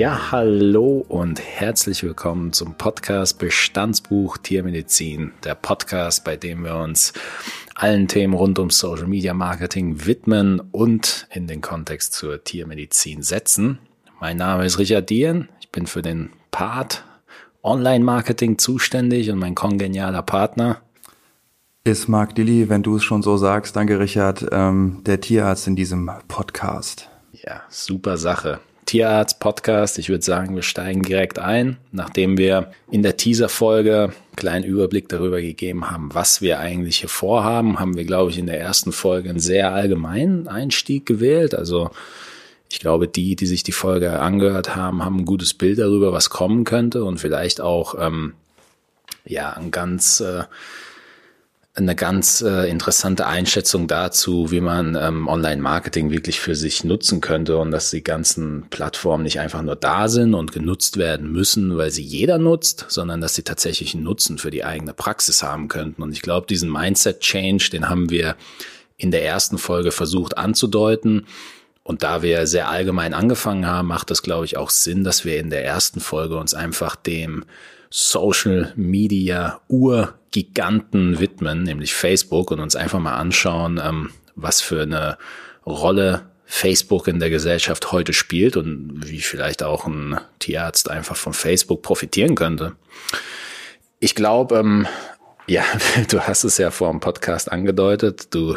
Ja, hallo und herzlich willkommen zum Podcast Bestandsbuch Tiermedizin, der Podcast, bei dem wir uns allen Themen rund um Social Media Marketing widmen und in den Kontext zur Tiermedizin setzen. Mein Name ist Richard Dien, ich bin für den Part Online Marketing zuständig und mein kongenialer Partner ist Marc Dilly, wenn du es schon so sagst. Danke, Richard, ähm, der Tierarzt in diesem Podcast. Ja, super Sache. Tierarzt Podcast. Ich würde sagen, wir steigen direkt ein, nachdem wir in der Teaser-Folge einen kleinen Überblick darüber gegeben haben, was wir eigentlich hier vorhaben, haben wir, glaube ich, in der ersten Folge einen sehr allgemeinen Einstieg gewählt. Also ich glaube, die, die sich die Folge angehört haben, haben ein gutes Bild darüber, was kommen könnte und vielleicht auch ähm, ja ein ganz äh, eine ganz äh, interessante Einschätzung dazu, wie man ähm, Online-Marketing wirklich für sich nutzen könnte und dass die ganzen Plattformen nicht einfach nur da sind und genutzt werden müssen, weil sie jeder nutzt, sondern dass sie tatsächlich einen Nutzen für die eigene Praxis haben könnten. Und ich glaube, diesen Mindset-Change, den haben wir in der ersten Folge versucht anzudeuten. Und da wir sehr allgemein angefangen haben, macht das, glaube ich, auch Sinn, dass wir in der ersten Folge uns einfach dem Social Media Urgiganten widmen, nämlich Facebook, und uns einfach mal anschauen, ähm, was für eine Rolle Facebook in der Gesellschaft heute spielt und wie vielleicht auch ein Tierarzt einfach von Facebook profitieren könnte. Ich glaube, ähm, ja, du hast es ja vor dem Podcast angedeutet, du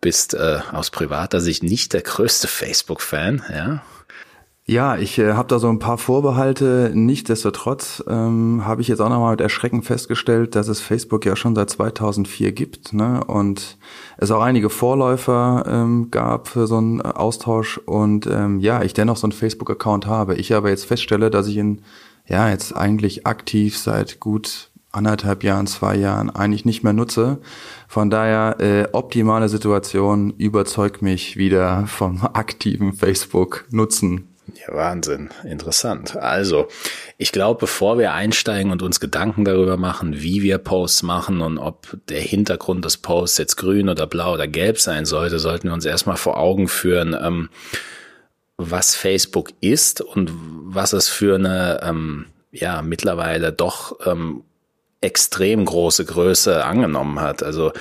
bist äh, aus privater Sicht nicht der größte Facebook-Fan, ja. Ja, ich äh, habe da so ein paar Vorbehalte. Nichtsdestotrotz ähm, habe ich jetzt auch nochmal mit Erschrecken festgestellt, dass es Facebook ja schon seit 2004 gibt ne? und es auch einige Vorläufer ähm, gab für so einen Austausch und ähm, ja, ich dennoch so einen Facebook-Account habe. Ich aber jetzt feststelle, dass ich ihn ja jetzt eigentlich aktiv seit gut anderthalb Jahren, zwei Jahren eigentlich nicht mehr nutze. Von daher äh, optimale Situation überzeugt mich wieder vom aktiven Facebook-Nutzen. Ja, Wahnsinn. Interessant. Also, ich glaube, bevor wir einsteigen und uns Gedanken darüber machen, wie wir Posts machen und ob der Hintergrund des Posts jetzt grün oder blau oder gelb sein sollte, sollten wir uns erstmal vor Augen führen, ähm, was Facebook ist und was es für eine, ähm, ja, mittlerweile doch ähm, extrem große Größe angenommen hat. Also,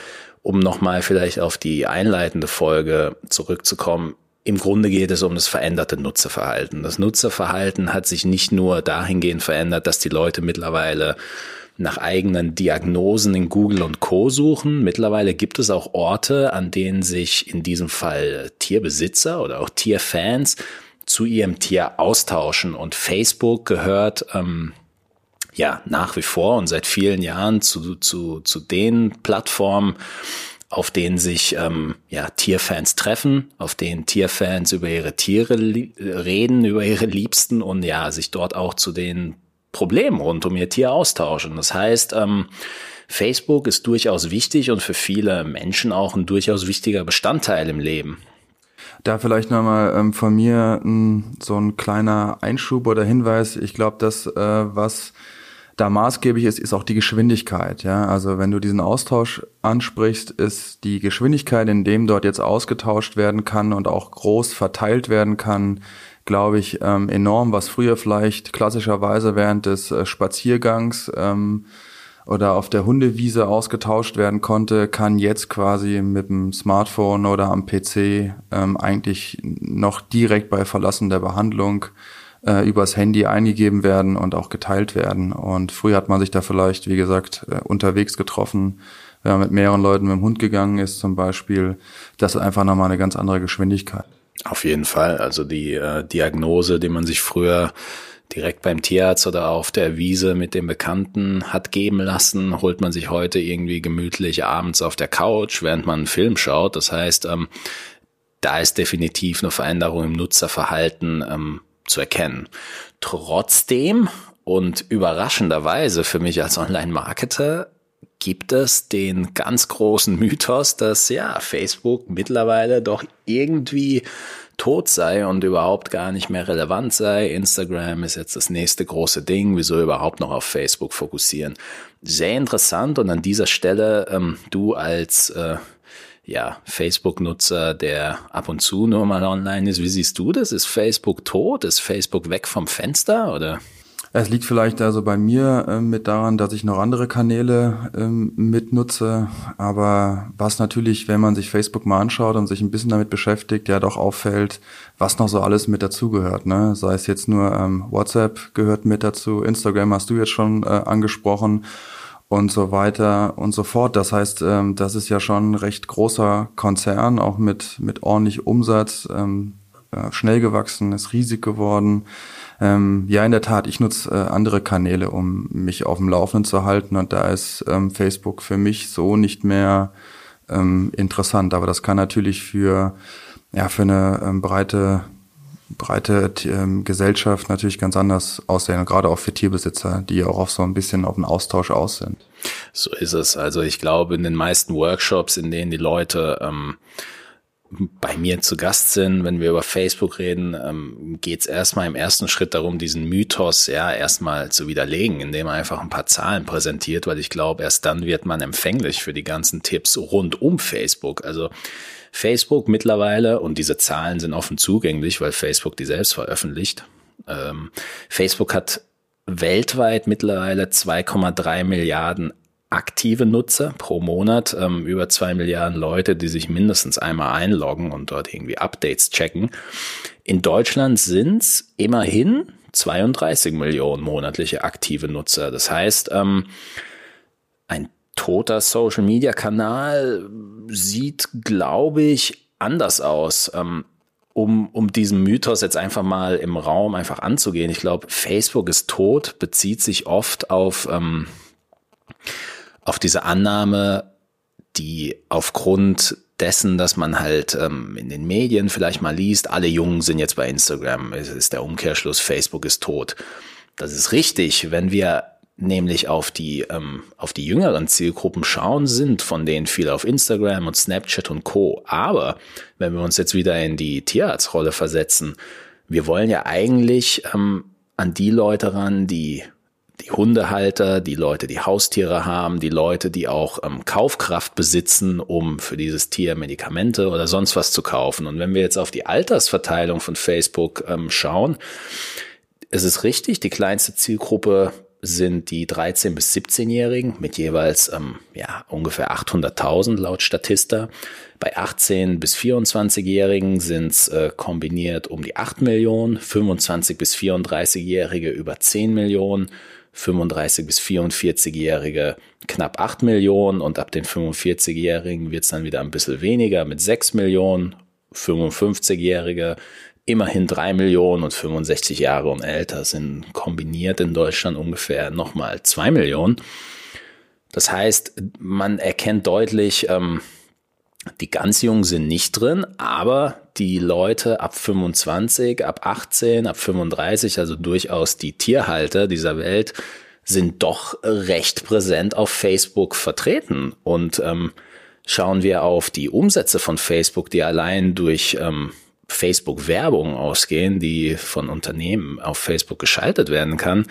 um nochmal vielleicht auf die einleitende Folge zurückzukommen, im Grunde geht es um das veränderte Nutzerverhalten. Das Nutzerverhalten hat sich nicht nur dahingehend verändert, dass die Leute mittlerweile nach eigenen Diagnosen in Google und Co suchen. Mittlerweile gibt es auch Orte, an denen sich in diesem Fall Tierbesitzer oder auch Tierfans zu ihrem Tier austauschen. Und Facebook gehört ähm, ja nach wie vor und seit vielen Jahren zu, zu, zu den Plattformen, auf denen sich ähm, ja, Tierfans treffen, auf denen Tierfans über ihre Tiere reden, über ihre Liebsten und ja, sich dort auch zu den Problemen rund um ihr Tier austauschen. Das heißt, ähm, Facebook ist durchaus wichtig und für viele Menschen auch ein durchaus wichtiger Bestandteil im Leben. Da vielleicht nochmal ähm, von mir m, so ein kleiner Einschub oder Hinweis. Ich glaube, das, äh, was da maßgeblich ist, ist auch die Geschwindigkeit. Ja, also wenn du diesen Austausch ansprichst, ist die Geschwindigkeit, in dem dort jetzt ausgetauscht werden kann und auch groß verteilt werden kann, glaube ich, ähm, enorm, was früher vielleicht klassischerweise während des äh, Spaziergangs ähm, oder auf der Hundewiese ausgetauscht werden konnte, kann jetzt quasi mit dem Smartphone oder am PC ähm, eigentlich noch direkt bei Verlassen der Behandlung äh, übers Handy eingegeben werden und auch geteilt werden. Und früher hat man sich da vielleicht, wie gesagt, äh, unterwegs getroffen, wenn man mit mehreren Leuten mit dem Hund gegangen ist zum Beispiel. Das ist einfach nochmal eine ganz andere Geschwindigkeit. Auf jeden Fall. Also die äh, Diagnose, die man sich früher direkt beim Tierarzt oder auf der Wiese mit dem Bekannten hat geben lassen, holt man sich heute irgendwie gemütlich abends auf der Couch, während man einen Film schaut. Das heißt, ähm, da ist definitiv eine Veränderung im Nutzerverhalten ähm, zu erkennen. Trotzdem und überraschenderweise für mich als Online-Marketer gibt es den ganz großen Mythos, dass ja Facebook mittlerweile doch irgendwie tot sei und überhaupt gar nicht mehr relevant sei. Instagram ist jetzt das nächste große Ding. Wieso überhaupt noch auf Facebook fokussieren? Sehr interessant und an dieser Stelle ähm, du als äh, ja, Facebook-Nutzer, der ab und zu nur mal online ist. Wie siehst du das? Ist Facebook tot? Ist Facebook weg vom Fenster oder? Es liegt vielleicht also bei mir äh, mit daran, dass ich noch andere Kanäle ähm, mitnutze. Aber was natürlich, wenn man sich Facebook mal anschaut und sich ein bisschen damit beschäftigt, ja doch auffällt, was noch so alles mit dazugehört. Ne? Sei es jetzt nur ähm, WhatsApp gehört mit dazu, Instagram hast du jetzt schon äh, angesprochen und so weiter und so fort. Das heißt, ähm, das ist ja schon ein recht großer Konzern, auch mit, mit ordentlich Umsatz, ähm, äh, schnell gewachsen, ist riesig geworden. Ähm, ja, in der Tat, ich nutze äh, andere Kanäle, um mich auf dem Laufenden zu halten und da ist ähm, Facebook für mich so nicht mehr ähm, interessant. Aber das kann natürlich für, ja, für eine ähm, breite breite ähm, Gesellschaft natürlich ganz anders aussehen, gerade auch für Tierbesitzer, die auch auf so ein bisschen auf den Austausch aus sind. So ist es. Also ich glaube, in den meisten Workshops, in denen die Leute ähm, bei mir zu Gast sind, wenn wir über Facebook reden, ähm, geht es erstmal im ersten Schritt darum, diesen Mythos ja erstmal zu widerlegen, indem er einfach ein paar Zahlen präsentiert, weil ich glaube, erst dann wird man empfänglich für die ganzen Tipps rund um Facebook. Also Facebook mittlerweile, und diese Zahlen sind offen zugänglich, weil Facebook die selbst veröffentlicht. Ähm, Facebook hat weltweit mittlerweile 2,3 Milliarden aktive Nutzer pro Monat, ähm, über zwei Milliarden Leute, die sich mindestens einmal einloggen und dort irgendwie Updates checken. In Deutschland sind es immerhin 32 Millionen monatliche aktive Nutzer. Das heißt, ähm, toter Social-Media-Kanal sieht, glaube ich, anders aus. Ähm, um, um diesen Mythos jetzt einfach mal im Raum einfach anzugehen. Ich glaube, Facebook ist tot, bezieht sich oft auf, ähm, auf diese Annahme, die aufgrund dessen, dass man halt ähm, in den Medien vielleicht mal liest, alle Jungen sind jetzt bei Instagram, es ist der Umkehrschluss, Facebook ist tot. Das ist richtig, wenn wir nämlich auf die, ähm, auf die jüngeren Zielgruppen schauen, sind von denen viele auf Instagram und Snapchat und Co. Aber wenn wir uns jetzt wieder in die Tierarztrolle versetzen, wir wollen ja eigentlich ähm, an die Leute ran, die die Hundehalter, die Leute, die Haustiere haben, die Leute, die auch ähm, Kaufkraft besitzen, um für dieses Tier Medikamente oder sonst was zu kaufen. Und wenn wir jetzt auf die Altersverteilung von Facebook ähm, schauen, ist es richtig, die kleinste Zielgruppe sind die 13- bis 17-Jährigen mit jeweils ähm, ja, ungefähr 800.000 laut Statista. Bei 18- bis 24-Jährigen sind es äh, kombiniert um die 8 Millionen, 25- bis 34-Jährige über 10 Millionen, 35- bis 44-Jährige knapp 8 Millionen und ab den 45-Jährigen wird es dann wieder ein bisschen weniger mit 6 Millionen, 55-Jährige immerhin drei Millionen und 65 Jahre und älter sind kombiniert in Deutschland ungefähr nochmal zwei Millionen. Das heißt, man erkennt deutlich, ähm, die ganz Jungen sind nicht drin, aber die Leute ab 25, ab 18, ab 35, also durchaus die Tierhalter dieser Welt, sind doch recht präsent auf Facebook vertreten. Und ähm, schauen wir auf die Umsätze von Facebook, die allein durch ähm, Facebook-Werbung ausgehen, die von Unternehmen auf Facebook geschaltet werden kann,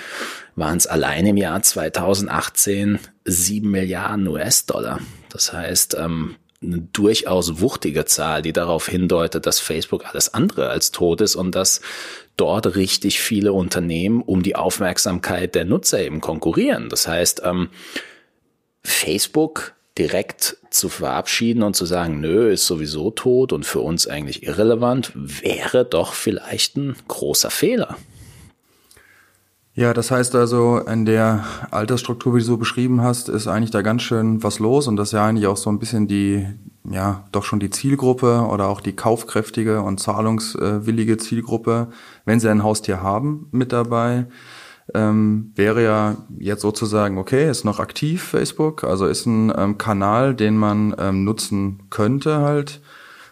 waren es allein im Jahr 2018 sieben Milliarden US-Dollar. Das heißt, ähm, eine durchaus wuchtige Zahl, die darauf hindeutet, dass Facebook alles andere als tot ist und dass dort richtig viele Unternehmen um die Aufmerksamkeit der Nutzer eben konkurrieren. Das heißt, ähm, Facebook direkt zu verabschieden und zu sagen, nö, ist sowieso tot und für uns eigentlich irrelevant, wäre doch vielleicht ein großer Fehler. Ja, das heißt also, in der Altersstruktur, wie du so beschrieben hast, ist eigentlich da ganz schön was los und das ist ja eigentlich auch so ein bisschen die, ja, doch schon die Zielgruppe oder auch die kaufkräftige und zahlungswillige Zielgruppe, wenn sie ein Haustier haben, mit dabei ähm, wäre ja jetzt sozusagen, okay, ist noch aktiv Facebook, also ist ein ähm, Kanal, den man ähm, nutzen könnte halt.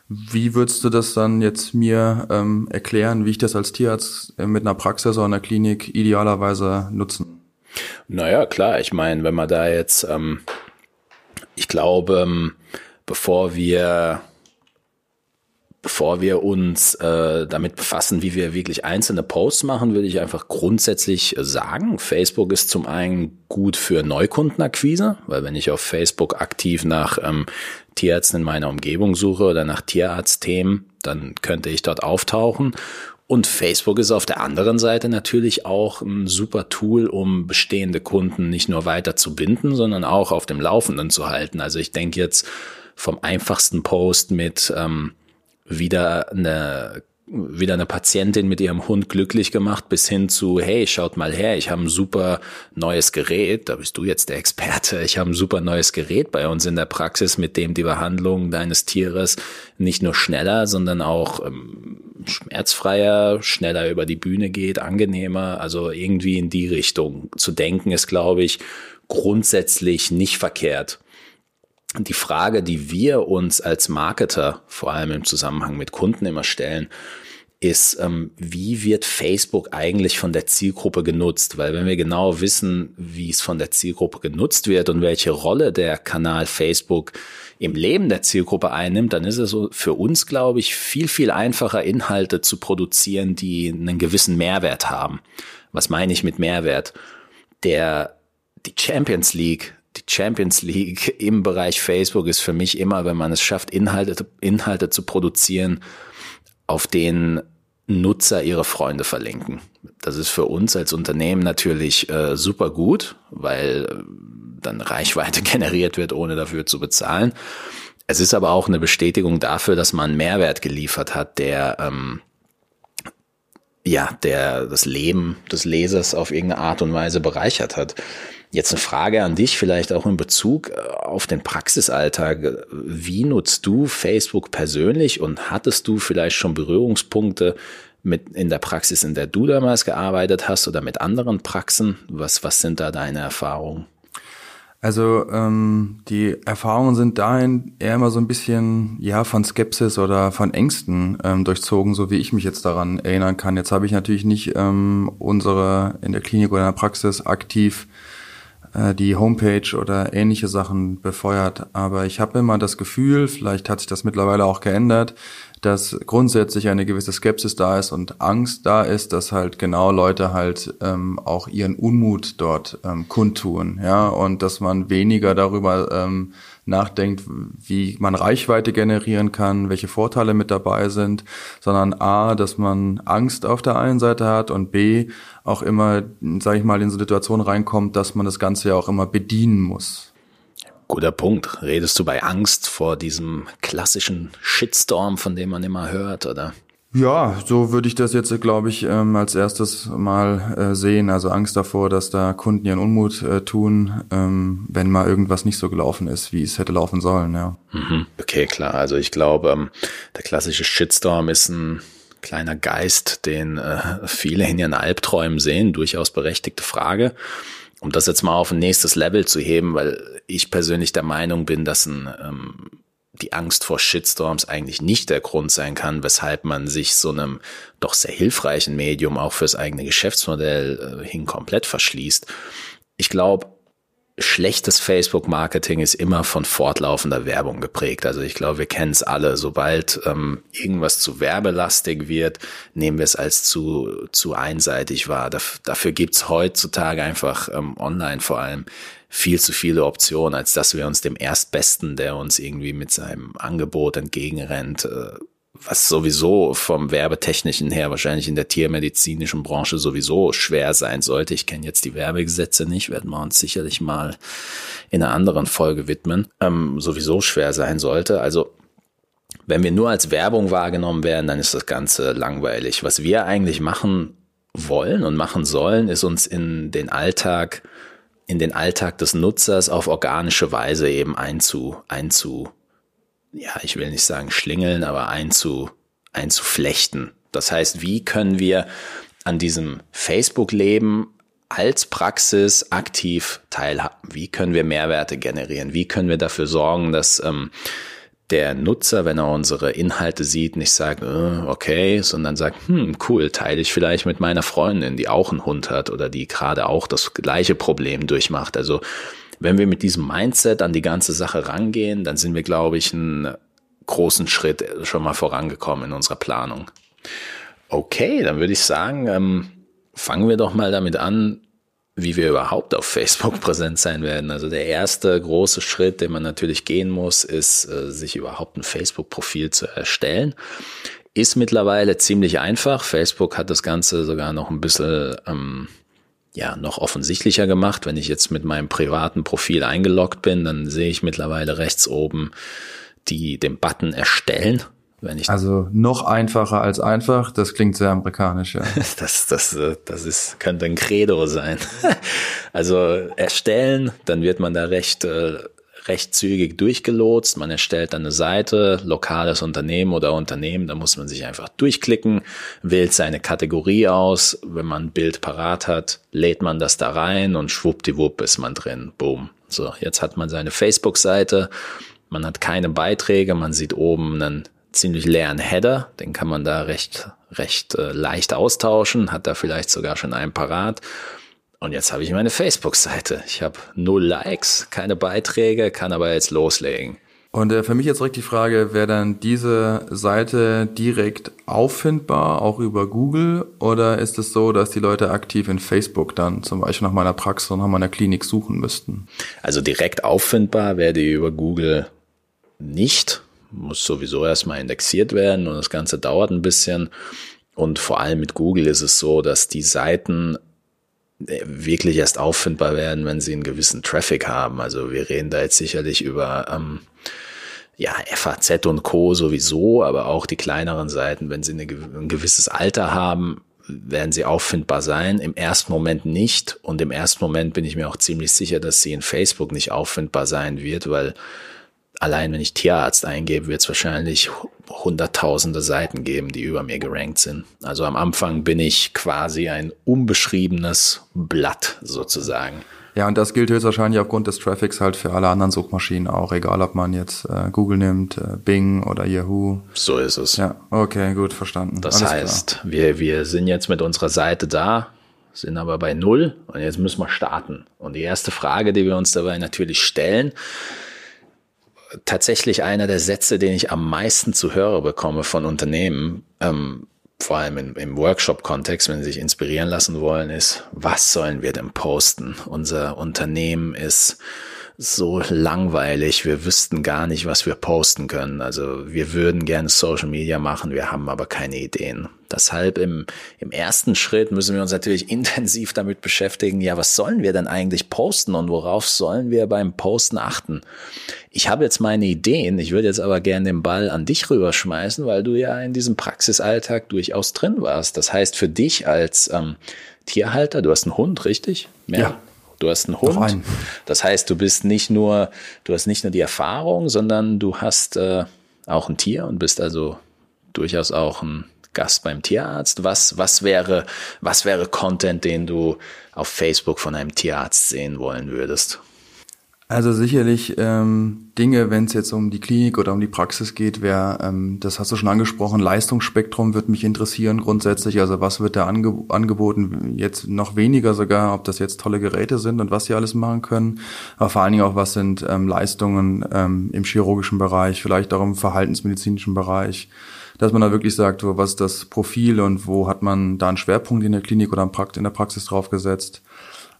Wie würdest du das dann jetzt mir ähm, erklären, wie ich das als Tierarzt äh, mit einer Praxis oder einer Klinik idealerweise nutzen? Naja, klar, ich meine, wenn man da jetzt, ähm, ich glaube, ähm, bevor wir bevor wir uns äh, damit befassen, wie wir wirklich einzelne Posts machen, würde ich einfach grundsätzlich sagen, Facebook ist zum einen gut für Neukundenakquise, weil wenn ich auf Facebook aktiv nach ähm, Tierärzten in meiner Umgebung suche oder nach Tierarztthemen, dann könnte ich dort auftauchen. Und Facebook ist auf der anderen Seite natürlich auch ein super Tool, um bestehende Kunden nicht nur weiter zu binden, sondern auch auf dem Laufenden zu halten. Also ich denke jetzt vom einfachsten Post mit ähm, wieder eine wieder eine Patientin mit ihrem Hund glücklich gemacht, bis hin zu, hey, schaut mal her, ich habe ein super neues Gerät, da bist du jetzt der Experte, ich habe ein super neues Gerät bei uns in der Praxis, mit dem die Behandlung deines Tieres nicht nur schneller, sondern auch ähm, schmerzfreier, schneller über die Bühne geht, angenehmer, also irgendwie in die Richtung zu denken, ist, glaube ich, grundsätzlich nicht verkehrt die Frage, die wir uns als Marketer, vor allem im Zusammenhang mit Kunden immer stellen, ist, ähm, wie wird Facebook eigentlich von der Zielgruppe genutzt? Weil wenn wir genau wissen, wie es von der Zielgruppe genutzt wird und welche Rolle der Kanal Facebook im Leben der Zielgruppe einnimmt, dann ist es für uns, glaube ich, viel, viel einfacher, Inhalte zu produzieren, die einen gewissen Mehrwert haben. Was meine ich mit Mehrwert? Der, die Champions League die Champions League im Bereich Facebook ist für mich immer, wenn man es schafft, Inhalte, Inhalte zu produzieren, auf denen Nutzer ihre Freunde verlinken. Das ist für uns als Unternehmen natürlich äh, super gut, weil äh, dann Reichweite generiert wird, ohne dafür zu bezahlen. Es ist aber auch eine Bestätigung dafür, dass man Mehrwert geliefert hat, der ähm, ja, der das Leben des Lesers auf irgendeine Art und Weise bereichert hat. Jetzt eine Frage an dich, vielleicht auch in Bezug äh, auf den Praxisalltag. Wie nutzt du Facebook persönlich und hattest du vielleicht schon Berührungspunkte mit in der Praxis, in der du damals gearbeitet hast oder mit anderen Praxen? Was, was sind da deine Erfahrungen? Also ähm, die Erfahrungen sind dahin eher immer so ein bisschen ja von Skepsis oder von Ängsten ähm, durchzogen, so wie ich mich jetzt daran erinnern kann. Jetzt habe ich natürlich nicht ähm, unsere in der Klinik oder in der Praxis aktiv äh, die Homepage oder ähnliche Sachen befeuert. Aber ich habe immer das Gefühl, vielleicht hat sich das mittlerweile auch geändert, dass grundsätzlich eine gewisse Skepsis da ist und Angst da ist, dass halt genau Leute halt ähm, auch ihren Unmut dort ähm, kundtun, ja, und dass man weniger darüber ähm, nachdenkt, wie man Reichweite generieren kann, welche Vorteile mit dabei sind, sondern A, dass man Angst auf der einen Seite hat und B, auch immer, sage ich mal, in so Situationen reinkommt, dass man das Ganze ja auch immer bedienen muss. Guter Punkt. Redest du bei Angst vor diesem klassischen Shitstorm, von dem man immer hört, oder? Ja, so würde ich das jetzt, glaube ich, ähm, als erstes mal äh, sehen. Also Angst davor, dass da Kunden ihren Unmut äh, tun, ähm, wenn mal irgendwas nicht so gelaufen ist, wie es hätte laufen sollen, ja. Mhm. Okay, klar. Also ich glaube, ähm, der klassische Shitstorm ist ein kleiner Geist, den äh, viele in ihren Albträumen sehen. Durchaus berechtigte Frage. Um das jetzt mal auf ein nächstes Level zu heben, weil ich persönlich der Meinung bin, dass ein ähm, die Angst vor Shitstorms eigentlich nicht der Grund sein kann, weshalb man sich so einem doch sehr hilfreichen Medium auch fürs eigene Geschäftsmodell äh, hin komplett verschließt. Ich glaube, schlechtes Facebook-Marketing ist immer von fortlaufender Werbung geprägt. Also ich glaube, wir kennen es alle. Sobald ähm, irgendwas zu werbelastig wird, nehmen wir es als zu, zu einseitig wahr. Daf dafür gibt's heutzutage einfach ähm, online vor allem viel zu viele Optionen, als dass wir uns dem Erstbesten, der uns irgendwie mit seinem Angebot entgegenrennt, äh, was sowieso vom Werbetechnischen her wahrscheinlich in der tiermedizinischen Branche sowieso schwer sein sollte. Ich kenne jetzt die Werbegesetze nicht, werden wir uns sicherlich mal in einer anderen Folge widmen, ähm, sowieso schwer sein sollte. Also wenn wir nur als Werbung wahrgenommen werden, dann ist das Ganze langweilig. Was wir eigentlich machen wollen und machen sollen, ist uns in den Alltag in den Alltag des Nutzers auf organische Weise eben einzu, einzu, ja, ich will nicht sagen schlingeln, aber einzu, einzuflechten. Das heißt, wie können wir an diesem Facebook-Leben als Praxis aktiv teilhaben? Wie können wir Mehrwerte generieren? Wie können wir dafür sorgen, dass ähm, der Nutzer, wenn er unsere Inhalte sieht, nicht sagt, äh, okay, sondern sagt, hm, cool, teile ich vielleicht mit meiner Freundin, die auch einen Hund hat oder die gerade auch das gleiche Problem durchmacht. Also wenn wir mit diesem Mindset an die ganze Sache rangehen, dann sind wir, glaube ich, ein großen Schritt schon mal vorangekommen in unserer Planung. Okay, dann würde ich sagen, ähm, fangen wir doch mal damit an, wie wir überhaupt auf Facebook präsent sein werden. Also der erste große Schritt, den man natürlich gehen muss, ist, äh, sich überhaupt ein Facebook-Profil zu erstellen. Ist mittlerweile ziemlich einfach. Facebook hat das Ganze sogar noch ein bisschen ähm, ja, noch offensichtlicher gemacht. Wenn ich jetzt mit meinem privaten Profil eingeloggt bin, dann sehe ich mittlerweile rechts oben die, den Button erstellen. Wenn ich also noch einfacher als einfach, das klingt sehr amerikanisch, ja. das, das, das ist, könnte ein Credo sein. also erstellen, dann wird man da recht, äh, recht zügig durchgelotst. Man erstellt dann eine Seite, lokales Unternehmen oder Unternehmen, da muss man sich einfach durchklicken, wählt seine Kategorie aus. Wenn man ein Bild parat hat, lädt man das da rein und schwuppdiwupp ist man drin. Boom. So, jetzt hat man seine Facebook-Seite. Man hat keine Beiträge, man sieht oben einen ziemlich leeren Header, den kann man da recht, recht äh, leicht austauschen, hat da vielleicht sogar schon einen parat. Und jetzt habe ich meine Facebook-Seite. Ich habe null Likes, keine Beiträge, kann aber jetzt loslegen. Und äh, für mich jetzt direkt die Frage, wäre dann diese Seite direkt auffindbar, auch über Google? Oder ist es so, dass die Leute aktiv in Facebook dann zum Beispiel nach meiner Praxis und nach meiner Klinik suchen müssten? Also direkt auffindbar wäre die über Google nicht muss sowieso erstmal indexiert werden und das Ganze dauert ein bisschen. Und vor allem mit Google ist es so, dass die Seiten wirklich erst auffindbar werden, wenn sie einen gewissen Traffic haben. Also wir reden da jetzt sicherlich über ähm, ja, FAZ und Co. sowieso, aber auch die kleineren Seiten, wenn sie eine, ein gewisses Alter haben, werden sie auffindbar sein. Im ersten Moment nicht. Und im ersten Moment bin ich mir auch ziemlich sicher, dass sie in Facebook nicht auffindbar sein wird, weil allein wenn ich Tierarzt eingebe, wird es wahrscheinlich hunderttausende Seiten geben, die über mir gerankt sind. Also am Anfang bin ich quasi ein unbeschriebenes Blatt sozusagen. Ja, und das gilt höchstwahrscheinlich aufgrund des Traffics halt für alle anderen Suchmaschinen auch, egal ob man jetzt äh, Google nimmt, äh, Bing oder Yahoo. So ist es. Ja, okay, gut, verstanden. Das Alles heißt, wir, wir sind jetzt mit unserer Seite da, sind aber bei Null und jetzt müssen wir starten. Und die erste Frage, die wir uns dabei natürlich stellen, tatsächlich einer der Sätze, den ich am meisten zu hören bekomme von Unternehmen, ähm, vor allem in, im Workshop-Kontext, wenn sie sich inspirieren lassen wollen, ist, was sollen wir denn posten? Unser Unternehmen ist so langweilig, wir wüssten gar nicht, was wir posten können. Also wir würden gerne Social Media machen, wir haben aber keine Ideen. Deshalb im, im ersten Schritt müssen wir uns natürlich intensiv damit beschäftigen, ja, was sollen wir denn eigentlich posten und worauf sollen wir beim Posten achten? Ich habe jetzt meine Ideen, ich würde jetzt aber gerne den Ball an dich rüberschmeißen, weil du ja in diesem Praxisalltag durchaus drin warst. Das heißt, für dich als ähm, Tierhalter, du hast einen Hund, richtig? Mehr? Ja. Du hast einen Hund. Einen. Das heißt, du bist nicht nur, du hast nicht nur die Erfahrung, sondern du hast äh, auch ein Tier und bist also durchaus auch ein Gast beim Tierarzt. Was, was wäre, was wäre Content, den du auf Facebook von einem Tierarzt sehen wollen würdest? Also sicherlich ähm, Dinge, wenn es jetzt um die Klinik oder um die Praxis geht, wäre, ähm, das hast du schon angesprochen, Leistungsspektrum wird mich interessieren grundsätzlich. Also was wird da ange angeboten? Jetzt noch weniger sogar, ob das jetzt tolle Geräte sind und was sie alles machen können. Aber vor allen Dingen auch, was sind ähm, Leistungen ähm, im chirurgischen Bereich, vielleicht auch im verhaltensmedizinischen Bereich. Dass man da wirklich sagt, wo, was ist das Profil und wo hat man da einen Schwerpunkt in der Klinik oder in der Praxis drauf gesetzt.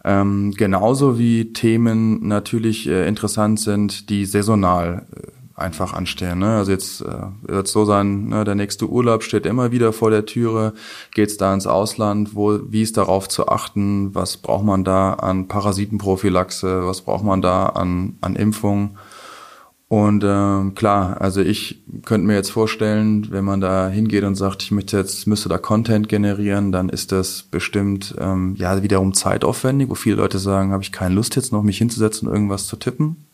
Ähm, genauso wie Themen natürlich äh, interessant sind, die saisonal äh, einfach anstehen. Ne? Also jetzt äh, wird so sein, ne, der nächste Urlaub steht immer wieder vor der Türe. Geht es da ins Ausland? Wo, wie ist darauf zu achten? Was braucht man da an Parasitenprophylaxe? Was braucht man da an, an Impfung? Und äh, klar, also ich könnte mir jetzt vorstellen, wenn man da hingeht und sagt, ich möchte jetzt müsste da Content generieren, dann ist das bestimmt ähm, ja wiederum zeitaufwendig, wo viele Leute sagen, habe ich keine Lust jetzt noch mich hinzusetzen und irgendwas zu tippen.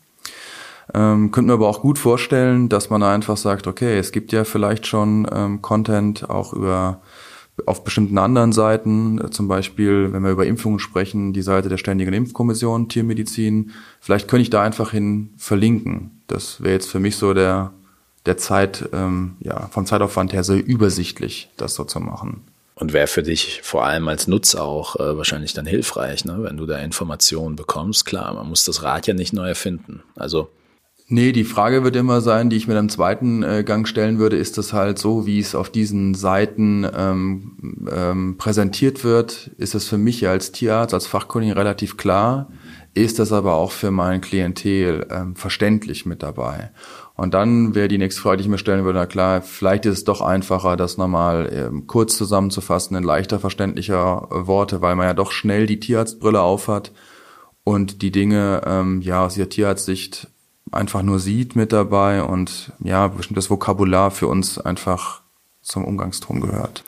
Ähm, könnte mir aber auch gut vorstellen, dass man einfach sagt, okay, es gibt ja vielleicht schon ähm, Content auch über auf bestimmten anderen Seiten, zum Beispiel, wenn wir über Impfungen sprechen, die Seite der Ständigen Impfkommission Tiermedizin, vielleicht könnte ich da einfach hin verlinken. Das wäre jetzt für mich so der, der Zeit, ähm, ja, vom Zeitaufwand her sehr übersichtlich, das so zu machen. Und wäre für dich vor allem als Nutzer auch äh, wahrscheinlich dann hilfreich, ne? wenn du da Informationen bekommst. Klar, man muss das Rad ja nicht neu erfinden. Also Nee, die Frage wird immer sein, die ich mir im zweiten äh, Gang stellen würde, ist das halt so, wie es auf diesen Seiten ähm, ähm, präsentiert wird, ist es für mich als Tierarzt, als Fachkundige relativ klar, ist das aber auch für mein Klientel ähm, verständlich mit dabei. Und dann wäre die nächste Frage, die ich mir stellen würde, na klar, vielleicht ist es doch einfacher, das nochmal ähm, kurz zusammenzufassen in leichter verständlicher äh, Worte, weil man ja doch schnell die Tierarztbrille aufhat und die Dinge ähm, ja aus ihrer Tierarztsicht einfach nur sieht mit dabei und ja, bestimmtes Vokabular für uns einfach zum Umgangston gehört.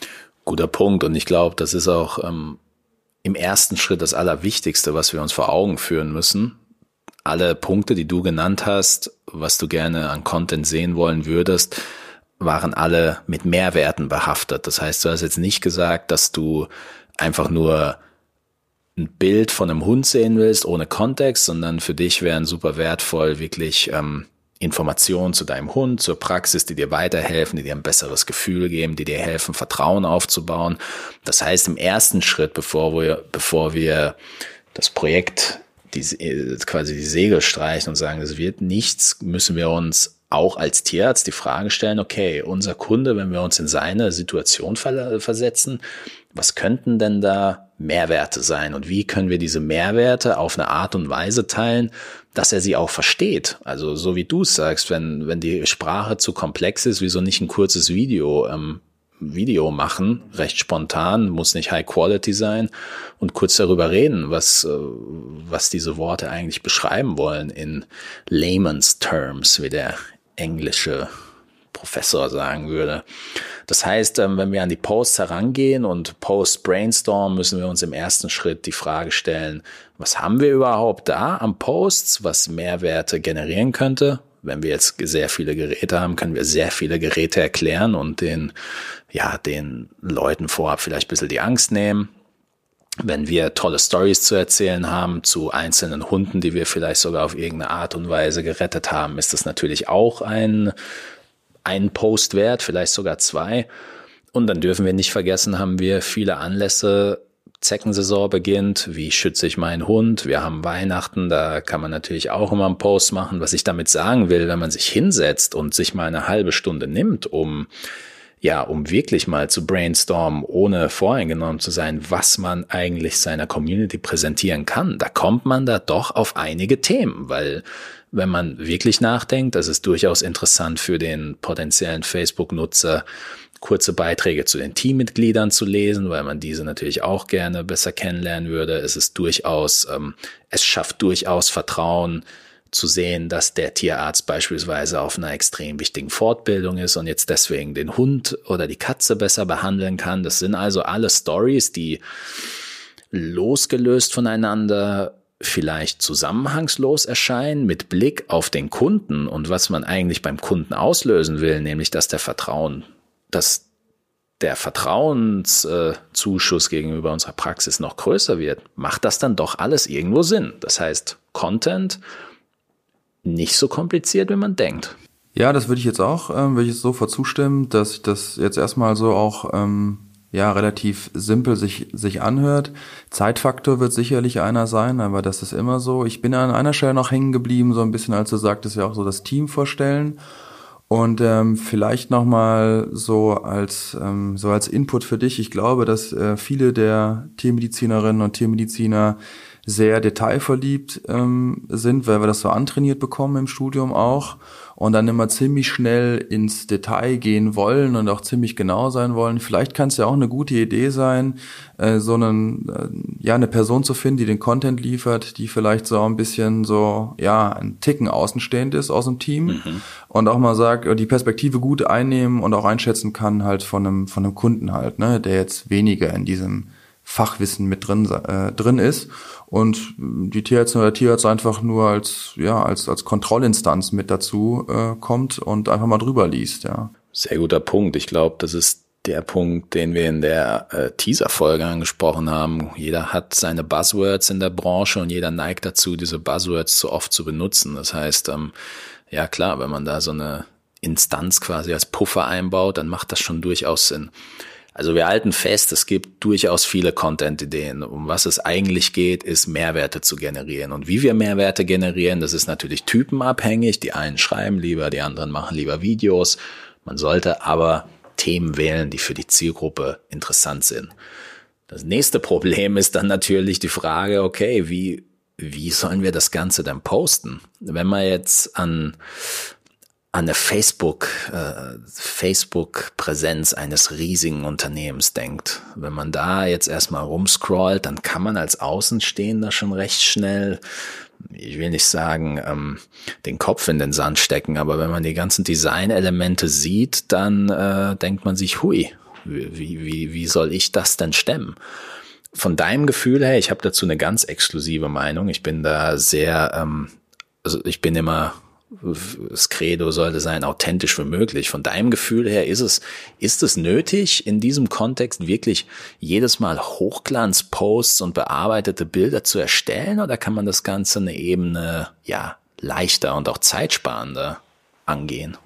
Guter Punkt. Und ich glaube, das ist auch ähm, im ersten Schritt das Allerwichtigste, was wir uns vor Augen führen müssen. Alle Punkte, die du genannt hast, was du gerne an Content sehen wollen würdest, waren alle mit Mehrwerten behaftet. Das heißt, du hast jetzt nicht gesagt, dass du einfach nur ein Bild von einem Hund sehen willst, ohne Kontext, sondern für dich wären super wertvoll wirklich ähm, Informationen zu deinem Hund, zur Praxis, die dir weiterhelfen, die dir ein besseres Gefühl geben, die dir helfen, Vertrauen aufzubauen. Das heißt, im ersten Schritt, bevor wir, bevor wir das Projekt die, quasi die Segel streichen und sagen, es wird nichts, müssen wir uns auch als Tierarzt die Frage stellen, okay, unser Kunde, wenn wir uns in seine Situation versetzen, was könnten denn da Mehrwerte sein und wie können wir diese Mehrwerte auf eine Art und Weise teilen, dass er sie auch versteht. Also so wie du es sagst, wenn, wenn die Sprache zu komplex ist, wieso nicht ein kurzes Video, ähm, Video machen, recht spontan, muss nicht High Quality sein und kurz darüber reden, was, äh, was diese Worte eigentlich beschreiben wollen in layman's terms, wie der englische Professor sagen würde. Das heißt, ähm, wenn wir an die Posts herangehen und Post Brainstorm, müssen wir uns im ersten Schritt die Frage stellen, was haben wir überhaupt da am Posts, was Mehrwerte generieren könnte? Wenn wir jetzt sehr viele Geräte haben, können wir sehr viele Geräte erklären und den, ja, den Leuten vorab vielleicht ein bisschen die Angst nehmen wenn wir tolle Stories zu erzählen haben zu einzelnen Hunden, die wir vielleicht sogar auf irgendeine Art und Weise gerettet haben, ist das natürlich auch ein einen Post wert, vielleicht sogar zwei. Und dann dürfen wir nicht vergessen, haben wir viele Anlässe. Zeckensaison beginnt. Wie schütze ich meinen Hund? Wir haben Weihnachten, da kann man natürlich auch immer einen Post machen. Was ich damit sagen will, wenn man sich hinsetzt und sich mal eine halbe Stunde nimmt, um ja, um wirklich mal zu brainstormen, ohne voreingenommen zu sein, was man eigentlich seiner Community präsentieren kann, da kommt man da doch auf einige Themen, weil wenn man wirklich nachdenkt, das ist durchaus interessant für den potenziellen Facebook-Nutzer, kurze Beiträge zu den Teammitgliedern zu lesen, weil man diese natürlich auch gerne besser kennenlernen würde. Es ist durchaus, ähm, es schafft durchaus Vertrauen zu sehen, dass der Tierarzt beispielsweise auf einer extrem wichtigen Fortbildung ist und jetzt deswegen den Hund oder die Katze besser behandeln kann. Das sind also alle Stories, die losgelöst voneinander vielleicht zusammenhangslos erscheinen mit Blick auf den Kunden und was man eigentlich beim Kunden auslösen will, nämlich dass der Vertrauen, dass der Vertrauenszuschuss gegenüber unserer Praxis noch größer wird, macht das dann doch alles irgendwo Sinn. Das heißt, Content nicht so kompliziert, wie man denkt. Ja, das würde ich jetzt auch, ähm, würde ich jetzt sofort zustimmen, dass ich das jetzt erstmal so auch ähm, ja relativ simpel sich, sich anhört. Zeitfaktor wird sicherlich einer sein, aber das ist immer so. Ich bin an einer Stelle noch hängen geblieben, so ein bisschen, als du sagtest, ja auch so das Team vorstellen. Und ähm, vielleicht nochmal so als ähm, so als Input für dich. Ich glaube, dass äh, viele der Tiermedizinerinnen und Tiermediziner sehr detailverliebt ähm, sind, weil wir das so antrainiert bekommen im Studium auch und dann immer ziemlich schnell ins Detail gehen wollen und auch ziemlich genau sein wollen. Vielleicht kann es ja auch eine gute Idee sein, äh, so einen, äh, ja, eine Person zu finden, die den Content liefert, die vielleicht so ein bisschen so, ja, ein Ticken außenstehend ist aus dem Team mhm. und auch mal sagt, äh, die Perspektive gut einnehmen und auch einschätzen kann halt von einem, von einem Kunden halt, ne, der jetzt weniger in diesem Fachwissen mit drin, äh, drin ist und die Tierärztin oder Tierarzt einfach nur als ja als als Kontrollinstanz mit dazu äh, kommt und einfach mal drüber liest, ja. Sehr guter Punkt. Ich glaube, das ist der Punkt, den wir in der äh, Teaser-Folge angesprochen haben. Jeder hat seine Buzzwords in der Branche und jeder neigt dazu, diese Buzzwords zu oft zu benutzen. Das heißt, ähm, ja klar, wenn man da so eine Instanz quasi als Puffer einbaut, dann macht das schon durchaus Sinn. Also wir halten fest, es gibt durchaus viele Content-Ideen. Um was es eigentlich geht, ist Mehrwerte zu generieren. Und wie wir Mehrwerte generieren, das ist natürlich typenabhängig. Die einen schreiben lieber, die anderen machen lieber Videos. Man sollte aber Themen wählen, die für die Zielgruppe interessant sind. Das nächste Problem ist dann natürlich die Frage, okay, wie, wie sollen wir das Ganze denn posten? Wenn man jetzt an an der Facebook, äh, Facebook-Präsenz eines riesigen Unternehmens denkt. Wenn man da jetzt erstmal rumscrollt, dann kann man als Außenstehender schon recht schnell, ich will nicht sagen, ähm, den Kopf in den Sand stecken, aber wenn man die ganzen Designelemente sieht, dann äh, denkt man sich, hui, wie, wie, wie soll ich das denn stemmen? Von deinem Gefühl her, ich habe dazu eine ganz exklusive Meinung. Ich bin da sehr, ähm, also ich bin immer das Credo sollte sein, authentisch wie möglich. Von deinem Gefühl her ist es, ist es nötig, in diesem Kontext wirklich jedes Mal Hochglanzposts und bearbeitete Bilder zu erstellen oder kann man das Ganze eine Ebene, ja, leichter und auch zeitsparender angehen?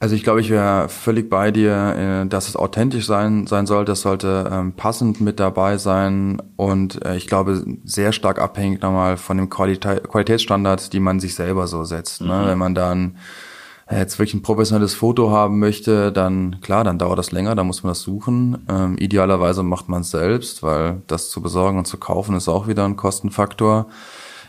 Also ich glaube, ich wäre völlig bei dir, äh, dass es authentisch sein, sein sollte. Es sollte ähm, passend mit dabei sein und äh, ich glaube, sehr stark abhängig nochmal von dem Qualitä Qualitätsstandard, die man sich selber so setzt. Ne? Mhm. Wenn man dann äh, jetzt wirklich ein professionelles Foto haben möchte, dann klar, dann dauert das länger, da muss man das suchen. Ähm, idealerweise macht man es selbst, weil das zu besorgen und zu kaufen ist auch wieder ein Kostenfaktor.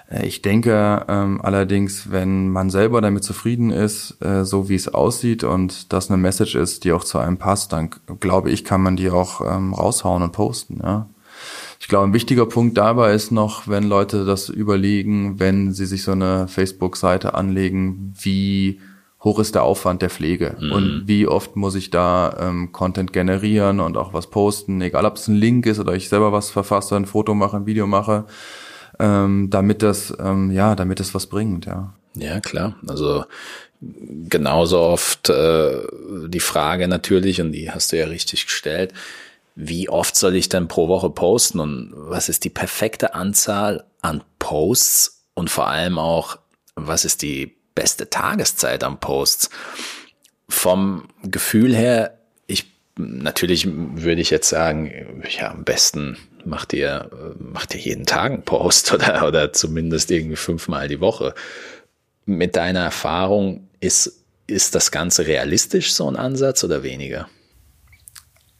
Äh, ich denke ähm, allerdings, wenn man selber damit zufrieden ist, äh, so wie es aussieht und das eine Message ist, die auch zu einem passt, dann glaube ich, kann man die auch ähm, raushauen und posten. Ja. Ich glaube, ein wichtiger Punkt dabei ist noch, wenn Leute das überlegen, wenn sie sich so eine Facebook-Seite anlegen, wie hoch ist der Aufwand der Pflege mhm. und wie oft muss ich da ähm, Content generieren und auch was posten, egal ob es ein Link ist oder ich selber was verfasse, ein Foto mache, ein Video mache ähm, damit das, ähm, ja, damit es was bringt, ja. Ja, klar. Also genauso oft äh, die Frage natürlich, und die hast du ja richtig gestellt, wie oft soll ich denn pro Woche posten und was ist die perfekte Anzahl an Posts und vor allem auch, was ist die beste Tageszeit an Posts? Vom Gefühl her, ich natürlich würde ich jetzt sagen, ja, am besten macht ihr, macht ihr jeden Tag einen Post oder, oder zumindest irgendwie fünfmal die Woche. Mit deiner Erfahrung ist, ist das Ganze realistisch, so ein Ansatz oder weniger?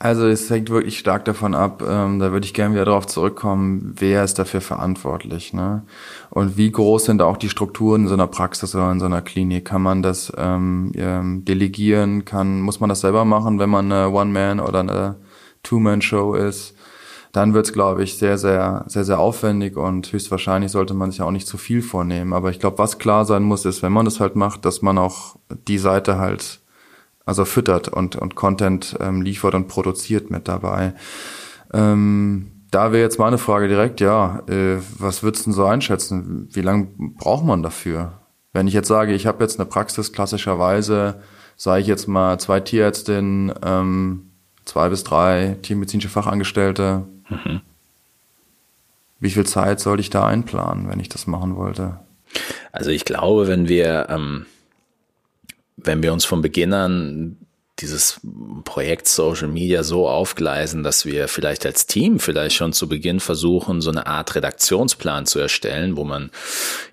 Also es hängt wirklich stark davon ab, ähm, da würde ich gerne wieder darauf zurückkommen, wer ist dafür verantwortlich, ne? Und wie groß sind auch die Strukturen in so einer Praxis oder in so einer Klinik? Kann man das ähm, ähm delegieren? Kann, muss man das selber machen, wenn man eine One-Man- oder eine Two-Man-Show ist? Dann wird es, glaube ich, sehr, sehr, sehr, sehr aufwendig und höchstwahrscheinlich sollte man sich auch nicht zu viel vornehmen. Aber ich glaube, was klar sein muss, ist, wenn man das halt macht, dass man auch die Seite halt also füttert und, und Content ähm, liefert und produziert mit dabei. Ähm, da wäre jetzt meine Frage direkt, ja, äh, was würdest du denn so einschätzen? Wie lange braucht man dafür? Wenn ich jetzt sage, ich habe jetzt eine Praxis klassischerweise, sage ich jetzt mal zwei Tierärztinnen, ähm, zwei bis drei tiermedizinische Fachangestellte, Mhm. Wie viel Zeit sollte ich da einplanen, wenn ich das machen wollte? Also ich glaube, wenn wir, ähm, wenn wir uns von Beginn an dieses Projekt Social Media so aufgleisen, dass wir vielleicht als Team vielleicht schon zu Beginn versuchen, so eine Art Redaktionsplan zu erstellen, wo man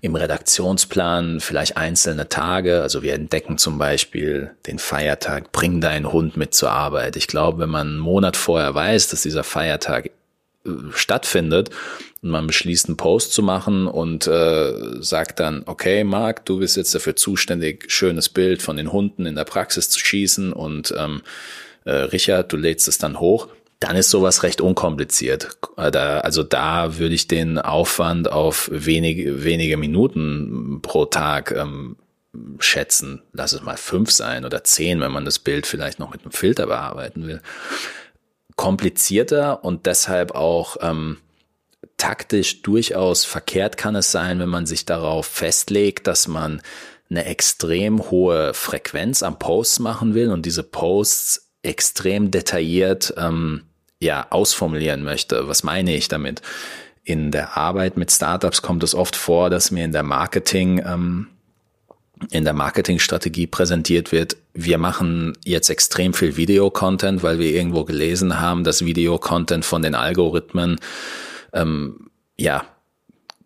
im Redaktionsplan vielleicht einzelne Tage, also wir entdecken zum Beispiel den Feiertag, bring deinen Hund mit zur Arbeit. Ich glaube, wenn man einen Monat vorher weiß, dass dieser Feiertag stattfindet und man beschließt, einen Post zu machen und äh, sagt dann, okay, Marc, du bist jetzt dafür zuständig, schönes Bild von den Hunden in der Praxis zu schießen und ähm, äh, Richard, du lädst es dann hoch, dann ist sowas recht unkompliziert. Äh, also da würde ich den Aufwand auf wenige, wenige Minuten pro Tag ähm, schätzen. Lass es mal fünf sein oder zehn, wenn man das Bild vielleicht noch mit einem Filter bearbeiten will komplizierter und deshalb auch ähm, taktisch durchaus verkehrt kann es sein, wenn man sich darauf festlegt, dass man eine extrem hohe Frequenz am Posts machen will und diese Posts extrem detailliert ähm, ja ausformulieren möchte. Was meine ich damit? In der Arbeit mit Startups kommt es oft vor, dass mir in der Marketing ähm, in der Marketingstrategie präsentiert wird, wir machen jetzt extrem viel Videocontent, weil wir irgendwo gelesen haben, dass Videocontent von den Algorithmen ähm, ja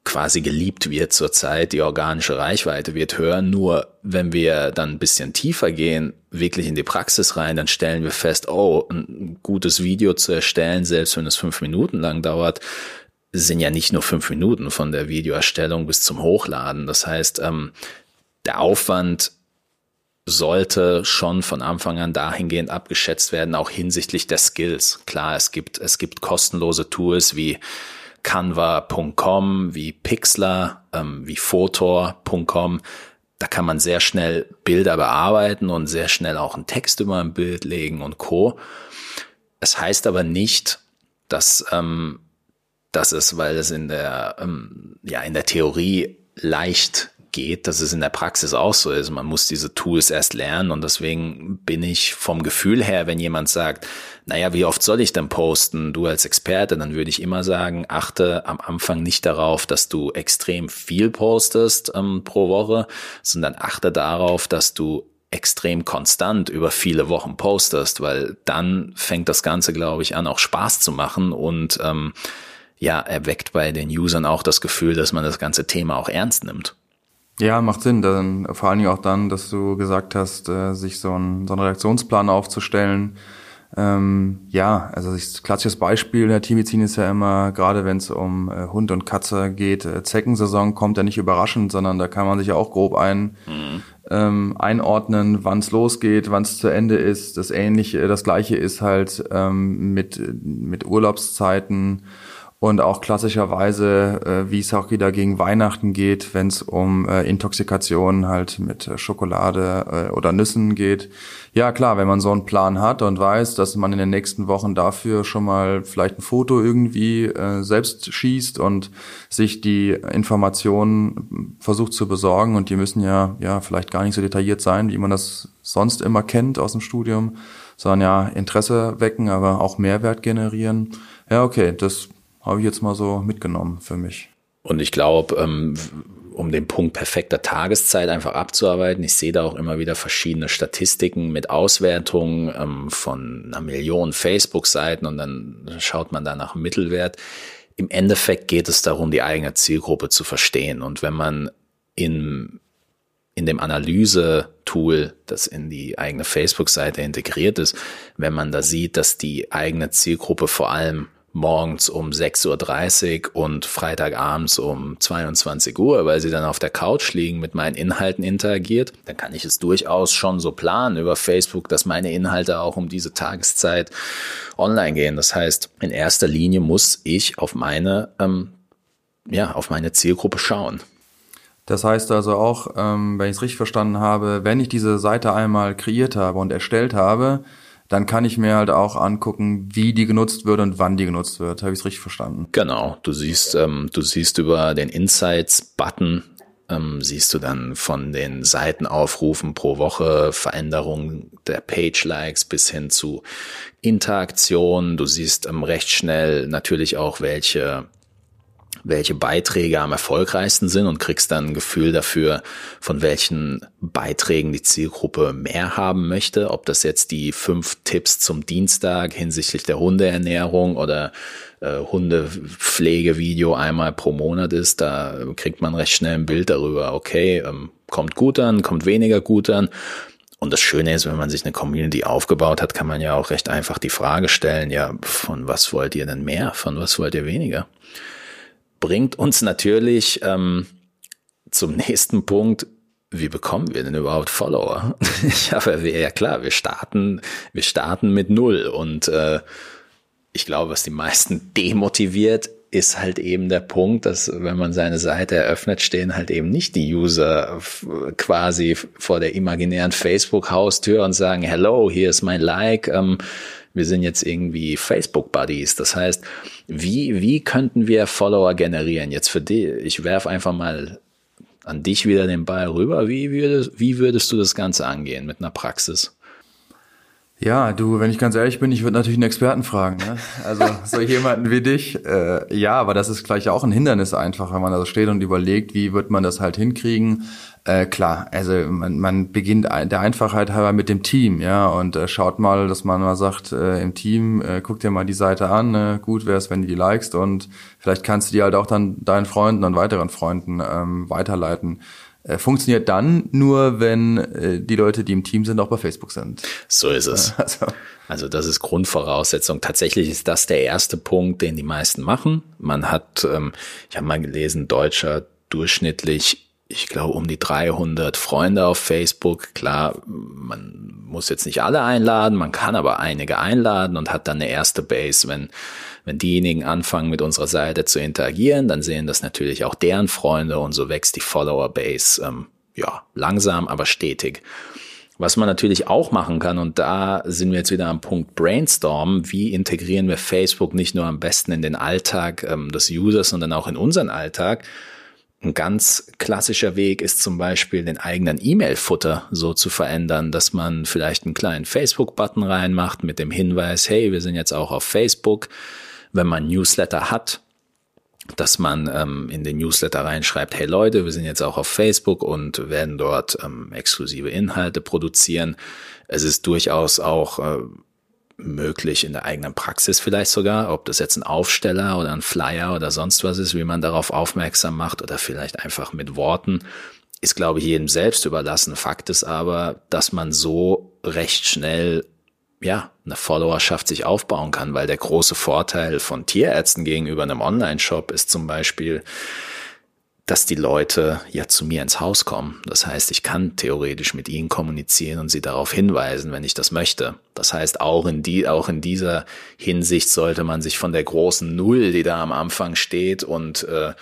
quasi geliebt wird zurzeit, die organische Reichweite wird höher. Nur wenn wir dann ein bisschen tiefer gehen, wirklich in die Praxis rein, dann stellen wir fest, oh, ein gutes Video zu erstellen, selbst wenn es fünf Minuten lang dauert, sind ja nicht nur fünf Minuten von der Videoerstellung bis zum Hochladen. Das heißt, ähm, der Aufwand sollte schon von Anfang an dahingehend abgeschätzt werden, auch hinsichtlich der Skills. Klar, es gibt, es gibt kostenlose Tools wie canva.com, wie Pixlr, ähm, wie Photor.com. Da kann man sehr schnell Bilder bearbeiten und sehr schnell auch einen Text über ein Bild legen und Co. Es heißt aber nicht, dass, ähm, dass es, weil es in der, ähm, ja, in der Theorie leicht geht, dass es in der Praxis auch so ist. Man muss diese Tools erst lernen und deswegen bin ich vom Gefühl her, wenn jemand sagt, naja, wie oft soll ich denn posten, du als Experte, dann würde ich immer sagen, achte am Anfang nicht darauf, dass du extrem viel postest ähm, pro Woche, sondern achte darauf, dass du extrem konstant über viele Wochen postest, weil dann fängt das Ganze, glaube ich, an, auch Spaß zu machen und ähm, ja, erweckt bei den Usern auch das Gefühl, dass man das ganze Thema auch ernst nimmt. Ja, macht Sinn. Dann, vor allen Dingen auch dann, dass du gesagt hast, äh, sich so, ein, so einen Reaktionsplan aufzustellen. Ähm, ja, also das klassisches Beispiel der Tiermedizin ist ja immer, gerade wenn es um äh, Hund und Katze geht, äh, Zeckensaison kommt ja nicht überraschend, sondern da kann man sich ja auch grob ein, mhm. ähm, einordnen, wann es losgeht, wann es zu Ende ist. Das ähnliche, das gleiche ist halt ähm, mit, mit Urlaubszeiten und auch klassischerweise, äh, wie es auch wieder gegen Weihnachten geht, wenn es um äh, Intoxikation halt mit äh, Schokolade äh, oder Nüssen geht. Ja klar, wenn man so einen Plan hat und weiß, dass man in den nächsten Wochen dafür schon mal vielleicht ein Foto irgendwie äh, selbst schießt und sich die Informationen versucht zu besorgen und die müssen ja ja vielleicht gar nicht so detailliert sein, wie man das sonst immer kennt aus dem Studium, sondern ja Interesse wecken, aber auch Mehrwert generieren. Ja, okay, das habe ich jetzt mal so mitgenommen für mich. Und ich glaube, ähm, um den Punkt perfekter Tageszeit einfach abzuarbeiten, ich sehe da auch immer wieder verschiedene Statistiken mit Auswertungen ähm, von einer Million Facebook-Seiten und dann schaut man da nach Mittelwert. Im Endeffekt geht es darum, die eigene Zielgruppe zu verstehen. Und wenn man in, in dem Analyse-Tool, das in die eigene Facebook-Seite integriert ist, wenn man da sieht, dass die eigene Zielgruppe vor allem morgens um 6.30 Uhr und Freitagabends um 22 Uhr, weil sie dann auf der Couch liegen, mit meinen Inhalten interagiert, dann kann ich es durchaus schon so planen über Facebook, dass meine Inhalte auch um diese Tageszeit online gehen. Das heißt, in erster Linie muss ich auf meine, ähm, ja, auf meine Zielgruppe schauen. Das heißt also auch, ähm, wenn ich es richtig verstanden habe, wenn ich diese Seite einmal kreiert habe und erstellt habe, dann kann ich mir halt auch angucken, wie die genutzt wird und wann die genutzt wird. Habe ich es richtig verstanden? Genau. Du siehst, ähm, du siehst über den Insights-Button ähm, siehst du dann von den Seitenaufrufen pro Woche Veränderungen der Page-Likes bis hin zu Interaktion. Du siehst ähm, recht schnell natürlich auch, welche welche Beiträge am erfolgreichsten sind und kriegst dann ein Gefühl dafür, von welchen Beiträgen die Zielgruppe mehr haben möchte. Ob das jetzt die fünf Tipps zum Dienstag hinsichtlich der Hundeernährung oder äh, Hundepflegevideo einmal pro Monat ist, da kriegt man recht schnell ein Bild darüber, okay, ähm, kommt gut an, kommt weniger gut an. Und das Schöne ist, wenn man sich eine Community aufgebaut hat, kann man ja auch recht einfach die Frage stellen, ja, von was wollt ihr denn mehr, von was wollt ihr weniger? Bringt uns natürlich ähm, zum nächsten Punkt. Wie bekommen wir denn überhaupt Follower? ja, wir, ja klar, wir starten, wir starten mit null und äh, ich glaube, was die meisten demotiviert, ist halt eben der Punkt, dass wenn man seine Seite eröffnet, stehen halt eben nicht die User quasi vor der imaginären Facebook-Haustür und sagen, hello, hier ist mein Like, ähm, wir sind jetzt irgendwie Facebook-Buddies. Das heißt, wie, wie könnten wir Follower generieren? Jetzt für dich, ich werf einfach mal an dich wieder den Ball rüber. Wie würdest, wie würdest du das Ganze angehen mit einer Praxis? Ja, du, wenn ich ganz ehrlich bin, ich würde natürlich einen Experten fragen. Ne? Also so jemanden wie dich. Äh, ja, aber das ist gleich auch ein Hindernis einfach, wenn man da so steht und überlegt, wie wird man das halt hinkriegen. Äh, klar, also man, man beginnt der Einfachheit halber mit dem Team, ja, und äh, schaut mal, dass man mal sagt, äh, im Team, äh, guck dir mal die Seite an, äh, gut wäre es, wenn du die likest und vielleicht kannst du die halt auch dann deinen Freunden und weiteren Freunden ähm, weiterleiten. Äh, funktioniert dann nur, wenn äh, die Leute, die im Team sind, auch bei Facebook sind. So ist es. Also. also das ist Grundvoraussetzung. Tatsächlich ist das der erste Punkt, den die meisten machen. Man hat, ähm, ich habe mal gelesen, Deutscher durchschnittlich ich glaube, um die 300 Freunde auf Facebook. Klar, man muss jetzt nicht alle einladen, man kann aber einige einladen und hat dann eine erste Base. Wenn, wenn diejenigen anfangen, mit unserer Seite zu interagieren, dann sehen das natürlich auch deren Freunde und so wächst die Follower-Base, ähm, ja, langsam, aber stetig. Was man natürlich auch machen kann, und da sind wir jetzt wieder am Punkt Brainstorm, wie integrieren wir Facebook nicht nur am besten in den Alltag ähm, des Users, sondern auch in unseren Alltag, ein ganz klassischer Weg ist zum Beispiel den eigenen E-Mail-Futter so zu verändern, dass man vielleicht einen kleinen Facebook-Button reinmacht mit dem Hinweis, hey, wir sind jetzt auch auf Facebook. Wenn man Newsletter hat, dass man ähm, in den Newsletter reinschreibt, hey Leute, wir sind jetzt auch auf Facebook und werden dort ähm, exklusive Inhalte produzieren. Es ist durchaus auch äh, möglich in der eigenen Praxis vielleicht sogar, ob das jetzt ein Aufsteller oder ein Flyer oder sonst was ist, wie man darauf aufmerksam macht oder vielleicht einfach mit Worten, ist glaube ich jedem selbst überlassen. Fakt ist aber, dass man so recht schnell ja, eine Followerschaft sich aufbauen kann, weil der große Vorteil von Tierärzten gegenüber einem Online-Shop ist zum Beispiel, dass die Leute ja zu mir ins Haus kommen. Das heißt, ich kann theoretisch mit ihnen kommunizieren und sie darauf hinweisen, wenn ich das möchte. Das heißt, auch in, die, auch in dieser Hinsicht sollte man sich von der großen Null, die da am Anfang steht und äh,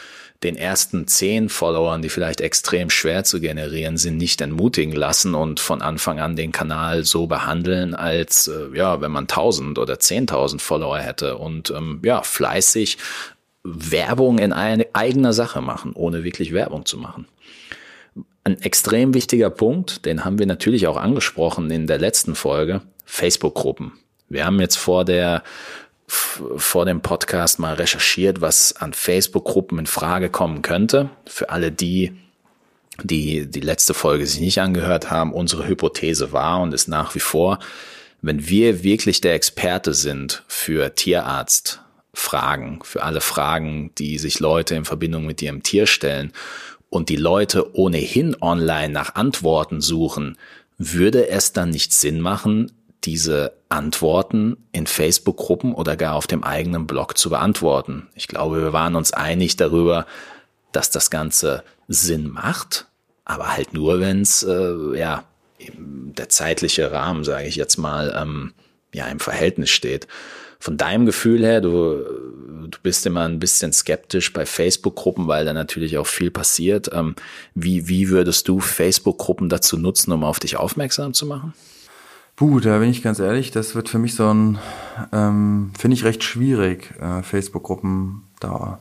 den ersten zehn Followern, die vielleicht extrem schwer zu generieren sind, nicht entmutigen lassen und von Anfang an den Kanal so behandeln, als äh, ja, wenn man tausend oder zehntausend Follower hätte und ähm, ja, fleißig Werbung in eine eigener Sache machen, ohne wirklich Werbung zu machen. Ein extrem wichtiger Punkt, den haben wir natürlich auch angesprochen in der letzten Folge, Facebook-Gruppen. Wir haben jetzt vor der vor dem Podcast mal recherchiert, was an Facebook-Gruppen in Frage kommen könnte. Für alle die, die die letzte Folge sich nicht angehört haben, unsere Hypothese war und ist nach wie vor, wenn wir wirklich der Experte sind für Tierarzt, Fragen, für alle Fragen, die sich Leute in Verbindung mit ihrem Tier stellen und die Leute ohnehin online nach Antworten suchen, würde es dann nicht Sinn machen, diese Antworten in Facebook-Gruppen oder gar auf dem eigenen Blog zu beantworten? Ich glaube, wir waren uns einig darüber, dass das Ganze Sinn macht, aber halt nur, wenn es äh, ja der zeitliche Rahmen, sage ich jetzt mal, ähm, ja im Verhältnis steht von deinem Gefühl her, du, du bist immer ein bisschen skeptisch bei Facebook-Gruppen, weil da natürlich auch viel passiert. Ähm, wie, wie würdest du Facebook-Gruppen dazu nutzen, um auf dich aufmerksam zu machen? Puh, da bin ich ganz ehrlich, das wird für mich so ein, ähm, finde ich recht schwierig, äh, Facebook-Gruppen da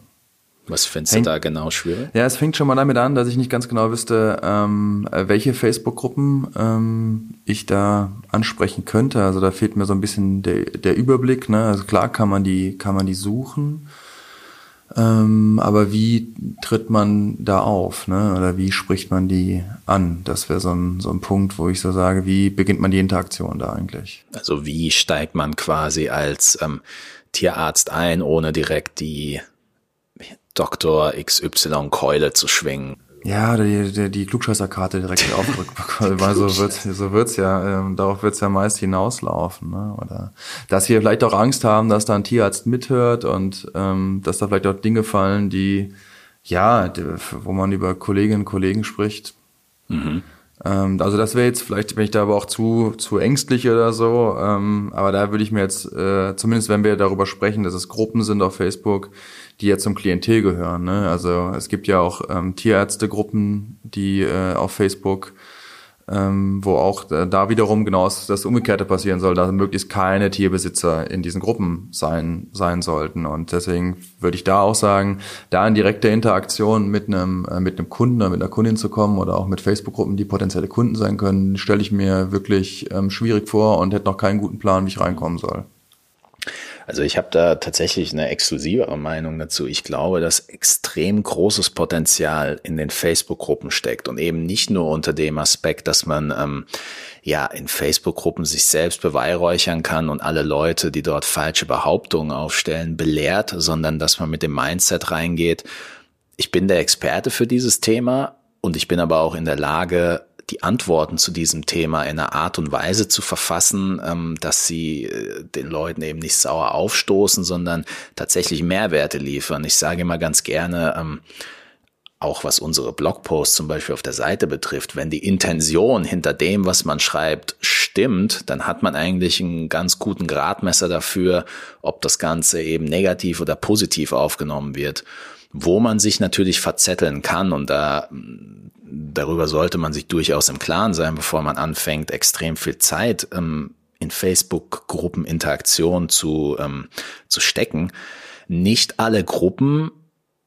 was findest du da genau schwierig? Ja, es fängt schon mal damit an, dass ich nicht ganz genau wüsste, ähm, welche Facebook-Gruppen ähm, ich da ansprechen könnte. Also da fehlt mir so ein bisschen der, der Überblick. Ne? Also klar kann man die, kann man die suchen. Ähm, aber wie tritt man da auf, ne? Oder wie spricht man die an? Das wäre so ein, so ein Punkt, wo ich so sage, wie beginnt man die Interaktion da eigentlich? Also wie steigt man quasi als ähm, Tierarzt ein, ohne direkt die Dr. XY Keule zu schwingen. Ja, die, die, die Klugscheißerkarte direkt bekommen. Weil so wird's, so wird's ja, ähm, darauf wird's ja meist hinauslaufen. Ne? Oder dass wir vielleicht auch Angst haben, dass da ein Tierarzt mithört und ähm, dass da vielleicht auch Dinge fallen, die, ja, die, wo man über Kolleginnen und Kollegen spricht. Mhm. Ähm, also das wäre jetzt vielleicht, wenn ich da aber auch zu, zu ängstlich oder so, ähm, aber da würde ich mir jetzt, äh, zumindest wenn wir darüber sprechen, dass es Gruppen sind auf Facebook, die ja zum Klientel gehören. Ne? Also es gibt ja auch ähm, Tierärztegruppen, die äh, auf Facebook ähm, wo auch äh, da wiederum genau das Umgekehrte passieren soll, dass möglichst keine Tierbesitzer in diesen Gruppen sein, sein sollten. Und deswegen würde ich da auch sagen, da in direkter Interaktion mit einem, äh, mit einem Kunden oder mit einer Kundin zu kommen oder auch mit Facebook-Gruppen, die potenzielle Kunden sein können, stelle ich mir wirklich ähm, schwierig vor und hätte noch keinen guten Plan, wie ich reinkommen soll. Also ich habe da tatsächlich eine exklusivere Meinung dazu. Ich glaube, dass extrem großes Potenzial in den Facebook-Gruppen steckt und eben nicht nur unter dem Aspekt, dass man ähm, ja in Facebook-Gruppen sich selbst beweihräuchern kann und alle Leute, die dort falsche Behauptungen aufstellen, belehrt, sondern dass man mit dem Mindset reingeht. Ich bin der Experte für dieses Thema und ich bin aber auch in der Lage, die Antworten zu diesem Thema in einer Art und Weise zu verfassen, ähm, dass sie äh, den Leuten eben nicht sauer aufstoßen, sondern tatsächlich Mehrwerte liefern. Ich sage immer ganz gerne, ähm, auch was unsere Blogposts zum Beispiel auf der Seite betrifft, wenn die Intention hinter dem, was man schreibt, stimmt, dann hat man eigentlich einen ganz guten Gradmesser dafür, ob das Ganze eben negativ oder positiv aufgenommen wird. Wo man sich natürlich verzetteln kann und da darüber sollte man sich durchaus im Klaren sein, bevor man anfängt, extrem viel Zeit ähm, in Facebook-Gruppeninteraktion zu, ähm, zu stecken. Nicht alle Gruppen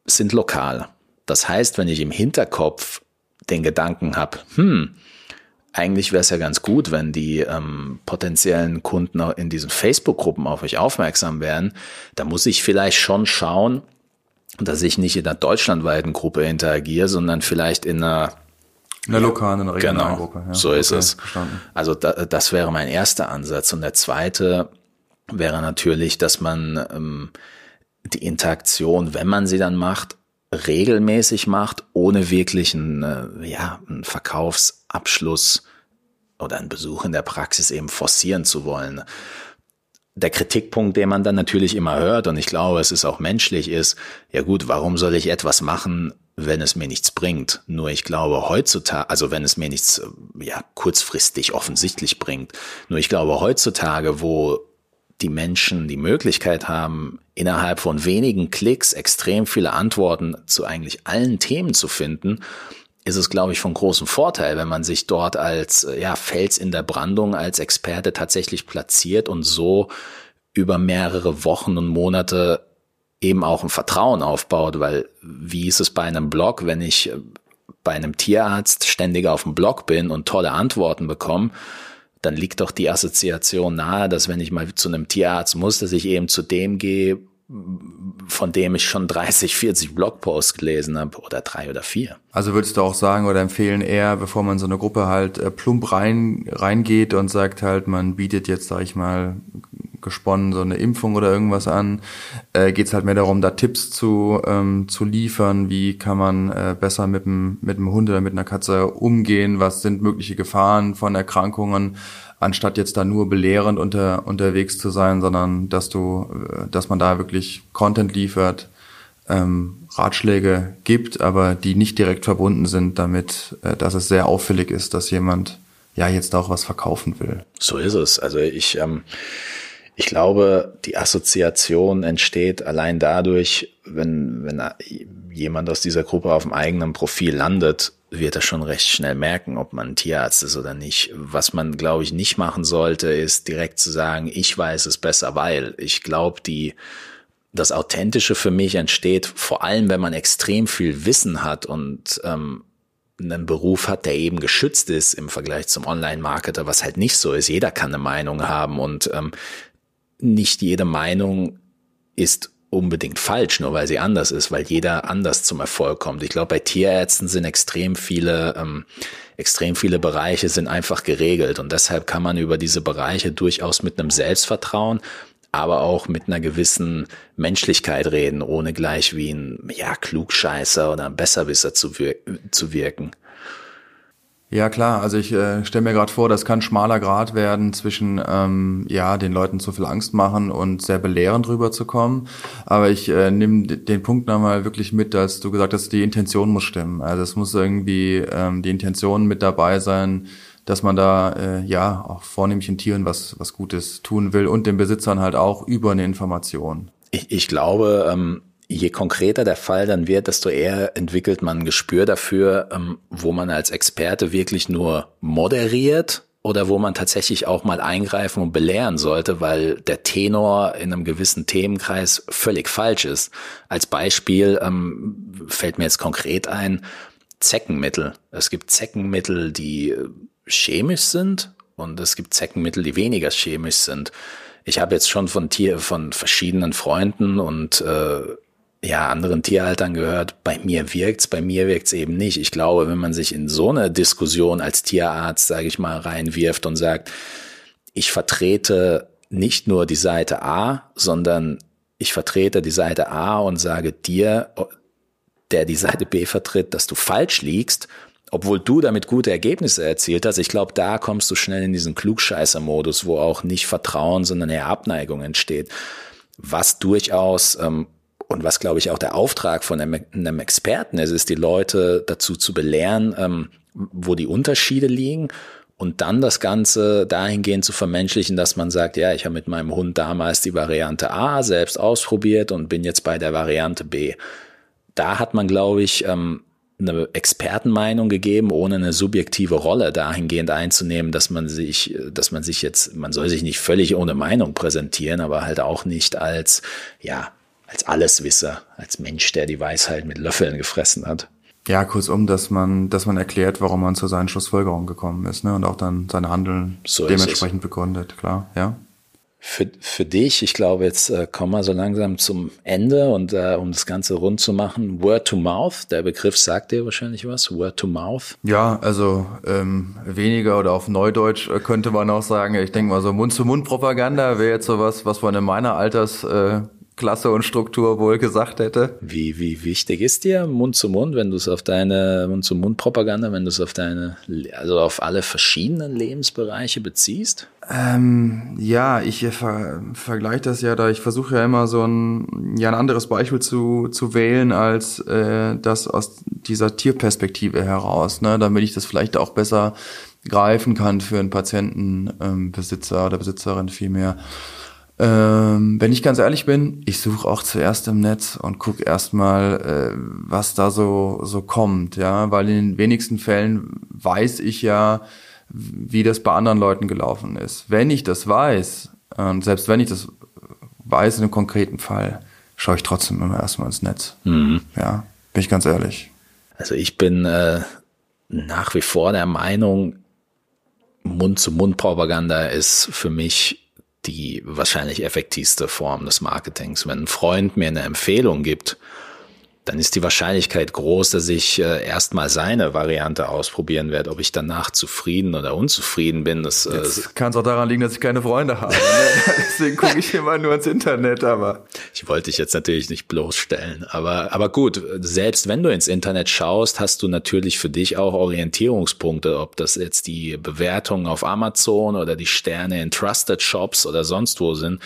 sind lokal. Das heißt, wenn ich im Hinterkopf den Gedanken habe, hm, eigentlich wäre es ja ganz gut, wenn die ähm, potenziellen Kunden in diesen Facebook-Gruppen auf euch aufmerksam werden, da muss ich vielleicht schon schauen, dass ich nicht in einer deutschlandweiten Gruppe interagiere, sondern vielleicht in einer in der lokalen, in der regionalen genau, Gruppe. Ja. So ist okay, es. Verstanden. Also da, das wäre mein erster Ansatz. Und der zweite wäre natürlich, dass man ähm, die Interaktion, wenn man sie dann macht, regelmäßig macht, ohne wirklich einen, äh, ja, einen Verkaufsabschluss oder einen Besuch in der Praxis eben forcieren zu wollen der Kritikpunkt, den man dann natürlich immer hört, und ich glaube, es ist auch menschlich, ist, ja gut, warum soll ich etwas machen, wenn es mir nichts bringt? Nur ich glaube heutzutage, also wenn es mir nichts, ja, kurzfristig offensichtlich bringt. Nur ich glaube heutzutage, wo die Menschen die Möglichkeit haben, innerhalb von wenigen Klicks extrem viele Antworten zu eigentlich allen Themen zu finden, ist es, glaube ich, von großem Vorteil, wenn man sich dort als äh, ja, Fels in der Brandung, als Experte tatsächlich platziert und so über mehrere Wochen und Monate eben auch ein Vertrauen aufbaut, weil wie ist es bei einem Blog, wenn ich äh, bei einem Tierarzt ständig auf dem Blog bin und tolle Antworten bekomme, dann liegt doch die Assoziation nahe, dass wenn ich mal zu einem Tierarzt muss, dass ich eben zu dem gehe, von dem ich schon 30, 40 Blogposts gelesen habe oder drei oder vier. Also würdest du auch sagen oder empfehlen eher, bevor man so eine Gruppe halt äh, plump rein reingeht und sagt halt, man bietet jetzt, sag ich mal, gesponnen so eine Impfung oder irgendwas an, äh, geht es halt mehr darum, da Tipps zu, ähm, zu liefern, wie kann man äh, besser mit dem, mit dem Hund oder mit einer Katze umgehen, was sind mögliche Gefahren von Erkrankungen, anstatt jetzt da nur belehrend unter, unterwegs zu sein, sondern dass du, äh, dass man da wirklich Content liefert, ähm, Ratschläge gibt, aber die nicht direkt verbunden sind damit, äh, dass es sehr auffällig ist, dass jemand ja jetzt auch was verkaufen will. So ist es. Also ich, ähm, ich glaube, die Assoziation entsteht allein dadurch, wenn, wenn jemand aus dieser Gruppe auf dem eigenen Profil landet, wird er schon recht schnell merken, ob man ein Tierarzt ist oder nicht. Was man, glaube ich, nicht machen sollte, ist direkt zu sagen, ich weiß es besser, weil ich glaube, die, das Authentische für mich entsteht vor allem, wenn man extrem viel Wissen hat und ähm, einen Beruf hat, der eben geschützt ist im Vergleich zum Online-Marketer, was halt nicht so ist. Jeder kann eine Meinung haben und ähm, nicht jede Meinung ist unbedingt falsch, nur weil sie anders ist, weil jeder anders zum Erfolg kommt. Ich glaube, bei Tierärzten sind extrem viele, ähm, extrem viele Bereiche sind einfach geregelt und deshalb kann man über diese Bereiche durchaus mit einem Selbstvertrauen, aber auch mit einer gewissen Menschlichkeit reden, ohne gleich wie ein ja Klugscheißer oder ein Besserwisser zu, wir zu wirken. Ja klar, also ich äh, stelle mir gerade vor, das kann schmaler Grad werden zwischen ähm, ja den Leuten zu viel Angst machen und sehr belehrend rüberzukommen. Aber ich äh, nehme den Punkt nochmal wirklich mit, dass du gesagt hast, die Intention muss stimmen. Also es muss irgendwie ähm, die Intention mit dabei sein, dass man da äh, ja auch vornehmlich in Tieren was was Gutes tun will und den Besitzern halt auch über eine Information. Ich, ich glaube, ähm, je konkreter der Fall dann wird, desto eher entwickelt man ein Gespür dafür, ähm, wo man als Experte wirklich nur moderiert oder wo man tatsächlich auch mal eingreifen und belehren sollte, weil der Tenor in einem gewissen Themenkreis völlig falsch ist. Als Beispiel ähm, fällt mir jetzt konkret ein, Zeckenmittel. Es gibt Zeckenmittel, die chemisch sind und es gibt Zeckenmittel, die weniger chemisch sind. Ich habe jetzt schon von Tier, von verschiedenen Freunden und äh, ja, anderen Tierhaltern gehört, bei mir wirkt's, bei mir wirkt's eben nicht. Ich glaube, wenn man sich in so eine Diskussion als Tierarzt, sage ich mal, reinwirft und sagt, ich vertrete nicht nur die Seite A, sondern ich vertrete die Seite A und sage dir, der die Seite B vertritt, dass du falsch liegst, obwohl du damit gute Ergebnisse erzielt hast. Ich glaube, da kommst du schnell in diesen Klugscheißer-Modus, wo auch nicht Vertrauen, sondern eher Abneigung entsteht. Was durchaus ähm, und was, glaube ich, auch der Auftrag von einem, einem Experten ist, ist, die Leute dazu zu belehren, ähm, wo die Unterschiede liegen und dann das Ganze dahingehend zu vermenschlichen, dass man sagt, ja, ich habe mit meinem Hund damals die Variante A selbst ausprobiert und bin jetzt bei der Variante B. Da hat man, glaube ich, ähm, eine Expertenmeinung gegeben, ohne eine subjektive Rolle dahingehend einzunehmen, dass man sich, dass man sich jetzt, man soll sich nicht völlig ohne Meinung präsentieren, aber halt auch nicht als, ja, als Alleswisser, als Mensch, der die Weisheit mit Löffeln gefressen hat. Ja, kurzum, dass man, dass man erklärt, warum man zu seinen Schlussfolgerungen gekommen ist, ne, und auch dann seine Handeln so dementsprechend begründet, klar, ja. Für, für dich, ich glaube, jetzt äh, kommen wir so langsam zum Ende und äh, um das Ganze rund zu machen, Word to Mouth, der Begriff sagt dir wahrscheinlich was, Word to Mouth. Ja, also ähm, weniger oder auf Neudeutsch äh, könnte man auch sagen, ich denke mal so Mund-zu-Mund-Propaganda wäre jetzt sowas, was man in meiner Alters äh, Klasse und Struktur wohl gesagt hätte. Wie, wie wichtig ist dir Mund zu Mund, wenn du es auf deine Mund zu Mund Propaganda, wenn du es auf deine, also auf alle verschiedenen Lebensbereiche beziehst? Ähm, ja, ich ver vergleiche das ja da. Ich versuche ja immer so ein, ja, ein anderes Beispiel zu, zu wählen als äh, das aus dieser Tierperspektive heraus, ne, damit ich das vielleicht auch besser greifen kann für einen Patientenbesitzer ähm, oder Besitzerin vielmehr. Ähm, wenn ich ganz ehrlich bin, ich suche auch zuerst im Netz und gucke erstmal, äh, was da so, so kommt, ja, weil in den wenigsten Fällen weiß ich ja, wie das bei anderen Leuten gelaufen ist. Wenn ich das weiß, und selbst wenn ich das weiß in einem konkreten Fall, schaue ich trotzdem immer erstmal ins Netz. Mhm. Ja, bin ich ganz ehrlich. Also ich bin äh, nach wie vor der Meinung, Mund-zu-Mund-Propaganda ist für mich die wahrscheinlich effektivste Form des Marketings. Wenn ein Freund mir eine Empfehlung gibt, dann ist die Wahrscheinlichkeit groß, dass ich äh, erstmal seine Variante ausprobieren werde. Ob ich danach zufrieden oder unzufrieden bin, das äh, kann es auch daran liegen, dass ich keine Freunde habe. Ne? Deswegen gucke ich immer nur ins Internet. Aber ich wollte dich jetzt natürlich nicht bloßstellen. Aber aber gut, selbst wenn du ins Internet schaust, hast du natürlich für dich auch Orientierungspunkte, ob das jetzt die Bewertungen auf Amazon oder die Sterne in Trusted Shops oder sonst wo sind.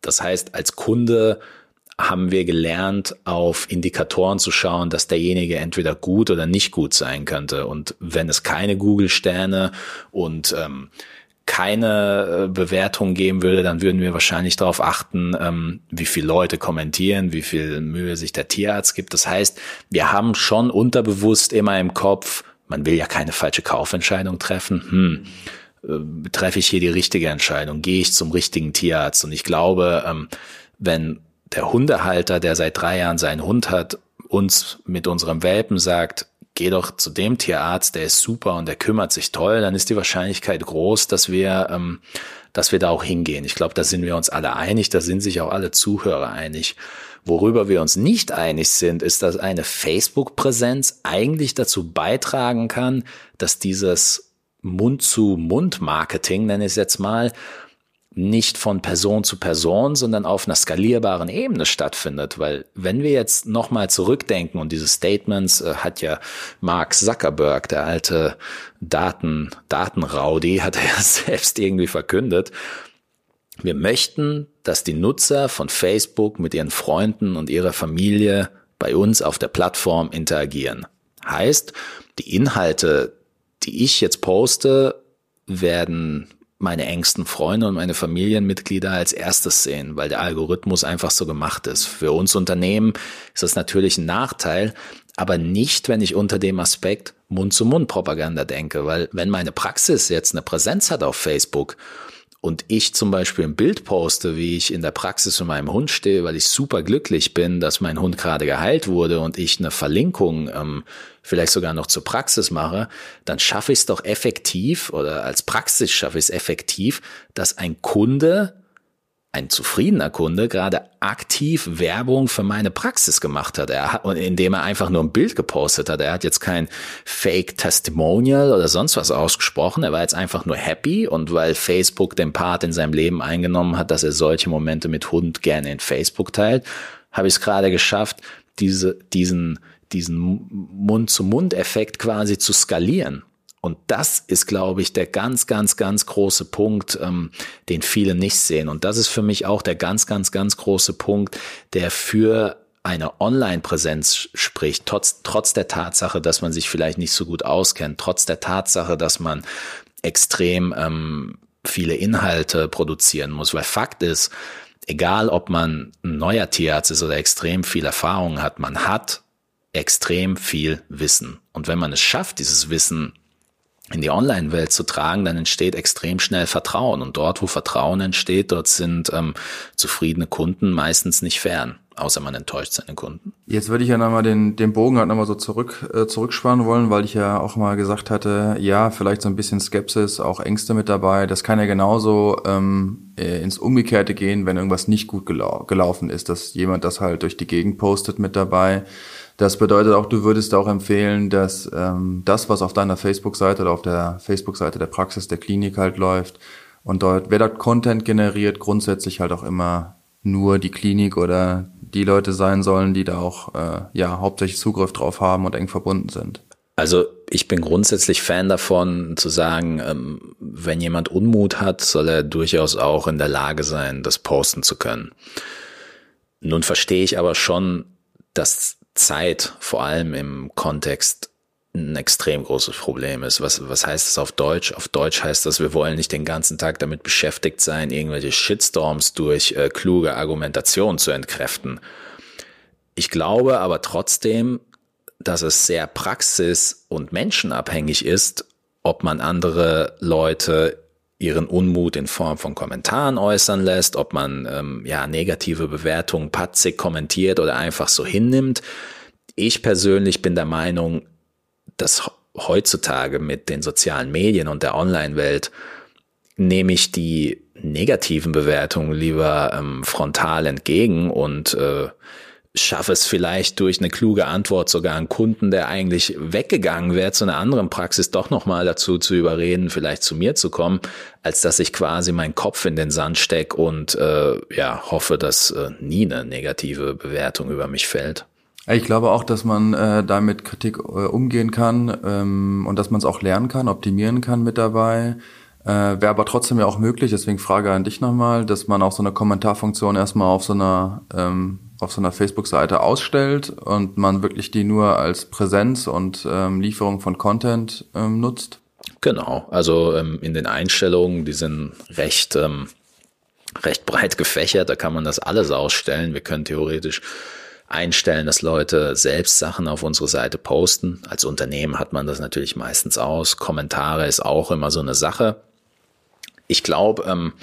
Das heißt, als Kunde haben wir gelernt, auf Indikatoren zu schauen, dass derjenige entweder gut oder nicht gut sein könnte. Und wenn es keine Google-Sterne und ähm, keine äh, Bewertung geben würde, dann würden wir wahrscheinlich darauf achten, ähm, wie viele Leute kommentieren, wie viel Mühe sich der Tierarzt gibt. Das heißt, wir haben schon unterbewusst immer im Kopf, man will ja keine falsche Kaufentscheidung treffen. Hm, äh, treffe ich hier die richtige Entscheidung? Gehe ich zum richtigen Tierarzt? Und ich glaube, ähm, wenn der Hundehalter, der seit drei Jahren seinen Hund hat, uns mit unserem Welpen sagt, geh doch zu dem Tierarzt, der ist super und der kümmert sich toll, dann ist die Wahrscheinlichkeit groß, dass wir, ähm, dass wir da auch hingehen. Ich glaube, da sind wir uns alle einig, da sind sich auch alle Zuhörer einig. Worüber wir uns nicht einig sind, ist, dass eine Facebook-Präsenz eigentlich dazu beitragen kann, dass dieses Mund-zu-Mund-Marketing, nenne ich es jetzt mal, nicht von Person zu Person, sondern auf einer skalierbaren Ebene stattfindet. Weil wenn wir jetzt nochmal zurückdenken und diese Statements äh, hat ja Mark Zuckerberg, der alte Daten, Datenraudi, hat er ja selbst irgendwie verkündet. Wir möchten, dass die Nutzer von Facebook mit ihren Freunden und ihrer Familie bei uns auf der Plattform interagieren. Heißt, die Inhalte, die ich jetzt poste, werden meine engsten Freunde und meine Familienmitglieder als erstes sehen, weil der Algorithmus einfach so gemacht ist. Für uns Unternehmen ist das natürlich ein Nachteil, aber nicht, wenn ich unter dem Aspekt Mund-zu-Mund-Propaganda denke, weil wenn meine Praxis jetzt eine Präsenz hat auf Facebook und ich zum Beispiel ein Bild poste, wie ich in der Praxis mit meinem Hund stehe, weil ich super glücklich bin, dass mein Hund gerade geheilt wurde und ich eine Verlinkung ähm, vielleicht sogar noch zur Praxis mache, dann schaffe ich es doch effektiv oder als Praxis schaffe ich es effektiv, dass ein Kunde ein zufriedener Kunde gerade aktiv Werbung für meine Praxis gemacht hat. Er hat, indem er einfach nur ein Bild gepostet hat. Er hat jetzt kein Fake Testimonial oder sonst was ausgesprochen. Er war jetzt einfach nur happy und weil Facebook den Part in seinem Leben eingenommen hat, dass er solche Momente mit Hund gerne in Facebook teilt, habe ich es gerade geschafft, diese, diesen, diesen Mund-zu-Mund-Effekt quasi zu skalieren. Und das ist, glaube ich, der ganz, ganz, ganz große Punkt, ähm, den viele nicht sehen. Und das ist für mich auch der ganz, ganz, ganz große Punkt, der für eine Online-Präsenz spricht, trotz, trotz der Tatsache, dass man sich vielleicht nicht so gut auskennt, trotz der Tatsache, dass man extrem ähm, viele Inhalte produzieren muss. Weil Fakt ist, egal ob man ein neuer Tierarzt ist oder extrem viel Erfahrung hat, man hat extrem viel Wissen. Und wenn man es schafft, dieses Wissen in die Online-Welt zu tragen, dann entsteht extrem schnell Vertrauen. Und dort, wo Vertrauen entsteht, dort sind ähm, zufriedene Kunden meistens nicht fern, außer man enttäuscht seine Kunden. Jetzt würde ich ja nochmal den, den Bogen halt nochmal so zurück, äh, zurückspannen wollen, weil ich ja auch mal gesagt hatte, ja, vielleicht so ein bisschen Skepsis, auch Ängste mit dabei. Das kann ja genauso ähm, äh, ins Umgekehrte gehen, wenn irgendwas nicht gut gelau gelaufen ist, dass jemand das halt durch die Gegend postet mit dabei das bedeutet auch, du würdest auch empfehlen, dass ähm, das, was auf deiner Facebook-Seite oder auf der Facebook-Seite der Praxis der Klinik halt läuft und dort, wer dort Content generiert, grundsätzlich halt auch immer nur die Klinik oder die Leute sein sollen, die da auch äh, ja hauptsächlich Zugriff drauf haben und eng verbunden sind. Also ich bin grundsätzlich Fan davon zu sagen, ähm, wenn jemand Unmut hat, soll er durchaus auch in der Lage sein, das posten zu können. Nun verstehe ich aber schon, dass Zeit, vor allem im Kontext, ein extrem großes Problem ist. Was, was heißt das auf Deutsch? Auf Deutsch heißt das, wir wollen nicht den ganzen Tag damit beschäftigt sein, irgendwelche Shitstorms durch äh, kluge Argumentation zu entkräften. Ich glaube aber trotzdem, dass es sehr praxis- und menschenabhängig ist, ob man andere Leute ihren Unmut in Form von Kommentaren äußern lässt, ob man ähm, ja negative Bewertungen patzig kommentiert oder einfach so hinnimmt. Ich persönlich bin der Meinung, dass heutzutage mit den sozialen Medien und der Online-Welt nehme ich die negativen Bewertungen lieber ähm, frontal entgegen und äh, schaffe es vielleicht durch eine kluge Antwort sogar einen Kunden, der eigentlich weggegangen wäre zu einer anderen Praxis, doch nochmal dazu zu überreden, vielleicht zu mir zu kommen, als dass ich quasi meinen Kopf in den Sand steck und äh, ja hoffe, dass äh, nie eine negative Bewertung über mich fällt. Ich glaube auch, dass man äh, da mit Kritik äh, umgehen kann ähm, und dass man es auch lernen kann, optimieren kann mit dabei. Äh, Wäre aber trotzdem ja auch möglich, deswegen Frage an dich nochmal, dass man auch so eine Kommentarfunktion erstmal auf so einer ähm, auf so einer Facebook-Seite ausstellt und man wirklich die nur als Präsenz und ähm, Lieferung von Content ähm, nutzt? Genau, also ähm, in den Einstellungen, die sind recht, ähm, recht breit gefächert, da kann man das alles ausstellen. Wir können theoretisch einstellen, dass Leute selbst Sachen auf unsere Seite posten. Als Unternehmen hat man das natürlich meistens aus. Kommentare ist auch immer so eine Sache. Ich glaube, ähm,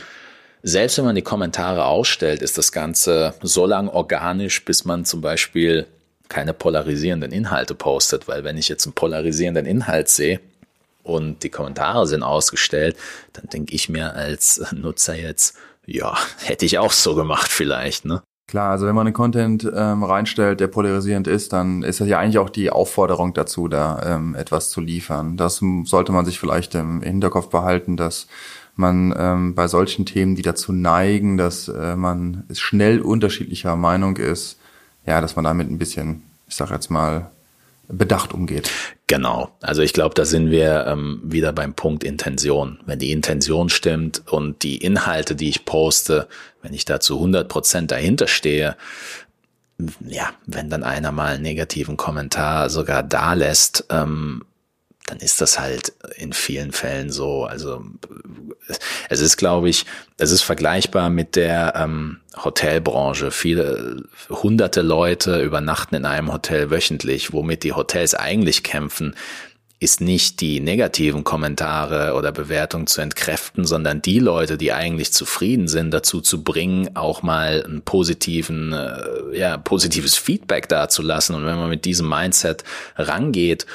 selbst wenn man die Kommentare ausstellt, ist das Ganze so lang organisch, bis man zum Beispiel keine polarisierenden Inhalte postet, weil wenn ich jetzt einen polarisierenden Inhalt sehe und die Kommentare sind ausgestellt, dann denke ich mir als Nutzer jetzt, ja, hätte ich auch so gemacht vielleicht, ne? Klar, also wenn man einen Content ähm, reinstellt, der polarisierend ist, dann ist das ja eigentlich auch die Aufforderung dazu, da ähm, etwas zu liefern. Das sollte man sich vielleicht im Hinterkopf behalten, dass man ähm, bei solchen Themen, die dazu neigen, dass äh, man schnell unterschiedlicher Meinung ist, ja, dass man damit ein bisschen, ich sag jetzt mal, bedacht umgeht. Genau. Also ich glaube, da sind wir ähm, wieder beim Punkt Intention. Wenn die Intention stimmt und die Inhalte, die ich poste, wenn ich da zu 100 Prozent dahinter stehe, ja, wenn dann einer mal einen negativen Kommentar sogar da lässt, ähm, dann ist das halt in vielen Fällen so. Also es ist, glaube ich, es ist vergleichbar mit der ähm, Hotelbranche. Viele hunderte Leute übernachten in einem Hotel wöchentlich, womit die Hotels eigentlich kämpfen ist nicht die negativen Kommentare oder Bewertungen zu entkräften, sondern die Leute, die eigentlich zufrieden sind, dazu zu bringen, auch mal einen positiven, äh, ja, positives Feedback dazulassen. Und wenn man mit diesem Mindset rangeht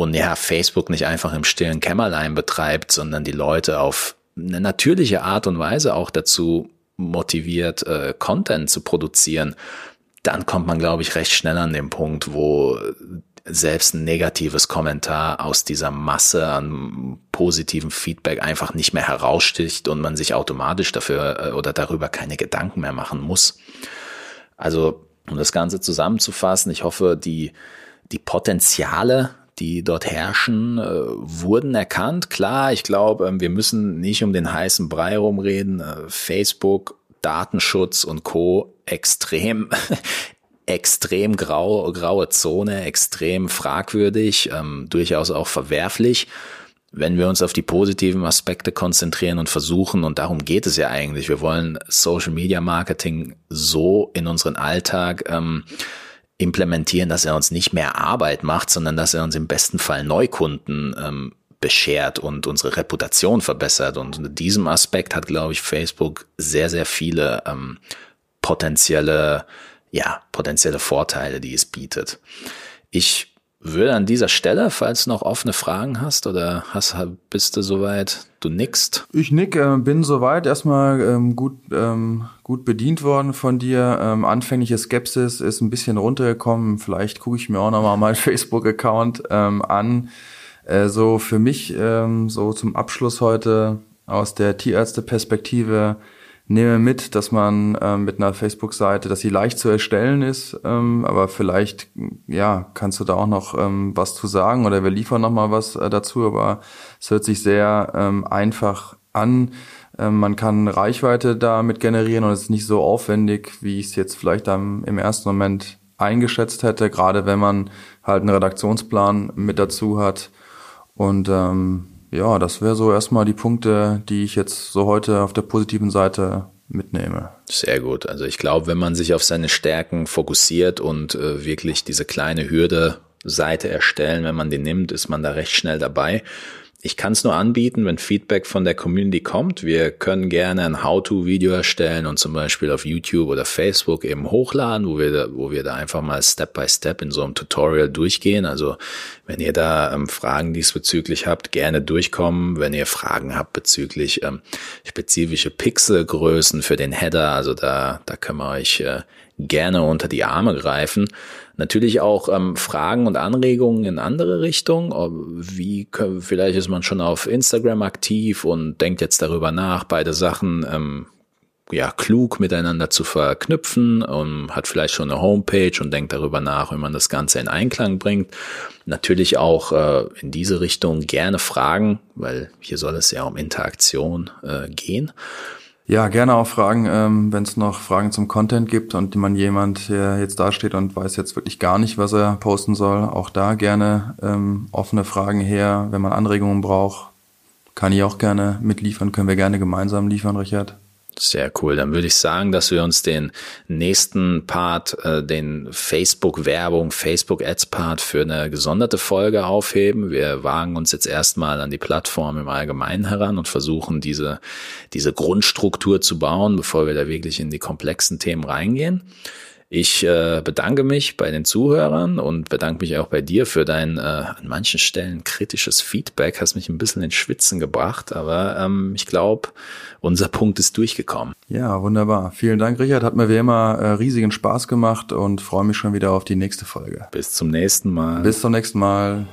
und ja, Facebook nicht einfach im stillen Kämmerlein betreibt, sondern die Leute auf eine natürliche Art und Weise auch dazu motiviert, äh, Content zu produzieren, dann kommt man, glaube ich, recht schnell an den Punkt, wo selbst ein negatives Kommentar aus dieser Masse an positiven Feedback einfach nicht mehr heraussticht und man sich automatisch dafür äh, oder darüber keine Gedanken mehr machen muss. Also, um das Ganze zusammenzufassen, ich hoffe, die, die Potenziale, die dort herrschen, äh, wurden erkannt. Klar, ich glaube, ähm, wir müssen nicht um den heißen Brei rumreden. Äh, Facebook, Datenschutz und Co. extrem extrem grau, graue Zone, extrem fragwürdig, ähm, durchaus auch verwerflich. Wenn wir uns auf die positiven Aspekte konzentrieren und versuchen, und darum geht es ja eigentlich, wir wollen Social Media Marketing so in unseren Alltag ähm, implementieren, dass er uns nicht mehr Arbeit macht, sondern dass er uns im besten Fall Neukunden ähm, beschert und unsere Reputation verbessert. Und in diesem Aspekt hat, glaube ich, Facebook sehr, sehr viele ähm, potenzielle ja, potenzielle Vorteile, die es bietet. Ich würde an dieser Stelle, falls du noch offene Fragen hast oder hast, bist du soweit, du nickst? Ich nick, äh, bin soweit erstmal ähm, gut, ähm, gut bedient worden von dir. Ähm, anfängliche Skepsis ist ein bisschen runtergekommen. Vielleicht gucke ich mir auch nochmal meinen Facebook-Account ähm, an. Äh, so für mich, ähm, so zum Abschluss heute aus der Tierärzte-Perspektive, nehme mit, dass man ähm, mit einer Facebook-Seite, dass sie leicht zu erstellen ist, ähm, aber vielleicht, ja, kannst du da auch noch ähm, was zu sagen oder wir liefern noch mal was äh, dazu, aber es hört sich sehr ähm, einfach an. Ähm, man kann Reichweite damit generieren und es ist nicht so aufwendig, wie ich es jetzt vielleicht am, im ersten Moment eingeschätzt hätte, gerade wenn man halt einen Redaktionsplan mit dazu hat und ähm, ja, das wäre so erstmal die Punkte, die ich jetzt so heute auf der positiven Seite mitnehme. Sehr gut. Also ich glaube, wenn man sich auf seine Stärken fokussiert und äh, wirklich diese kleine Hürde Seite erstellen, wenn man die nimmt, ist man da recht schnell dabei. Ich kann es nur anbieten, wenn Feedback von der Community kommt. Wir können gerne ein How-to-Video erstellen und zum Beispiel auf YouTube oder Facebook eben hochladen, wo wir, da, wo wir da einfach mal Step by Step in so einem Tutorial durchgehen. Also wenn ihr da ähm, Fragen diesbezüglich habt, gerne durchkommen. Wenn ihr Fragen habt bezüglich ähm, spezifische Pixelgrößen für den Header, also da, da können wir euch äh, gerne unter die Arme greifen. Natürlich auch ähm, Fragen und Anregungen in andere Richtungen. Wie vielleicht ist man schon auf Instagram aktiv und denkt jetzt darüber nach, beide Sachen ähm, ja klug miteinander zu verknüpfen und hat vielleicht schon eine Homepage und denkt darüber nach, wie man das Ganze in Einklang bringt. Natürlich auch äh, in diese Richtung gerne Fragen, weil hier soll es ja um Interaktion äh, gehen. Ja, gerne auch Fragen, ähm, wenn es noch Fragen zum Content gibt und man jemand, der jetzt da steht und weiß jetzt wirklich gar nicht, was er posten soll, auch da gerne ähm, offene Fragen her. Wenn man Anregungen braucht, kann ich auch gerne mitliefern, können wir gerne gemeinsam liefern, Richard. Sehr cool. Dann würde ich sagen, dass wir uns den nächsten Part, äh, den Facebook-Werbung, Facebook-Ads-Part für eine gesonderte Folge aufheben. Wir wagen uns jetzt erstmal an die Plattform im Allgemeinen heran und versuchen diese, diese Grundstruktur zu bauen, bevor wir da wirklich in die komplexen Themen reingehen. Ich äh, bedanke mich bei den Zuhörern und bedanke mich auch bei dir für dein äh, an manchen Stellen kritisches Feedback. Hast mich ein bisschen ins Schwitzen gebracht, aber ähm, ich glaube, unser Punkt ist durchgekommen. Ja, wunderbar. Vielen Dank, Richard. Hat mir wie immer äh, riesigen Spaß gemacht und freue mich schon wieder auf die nächste Folge. Bis zum nächsten Mal. Bis zum nächsten Mal.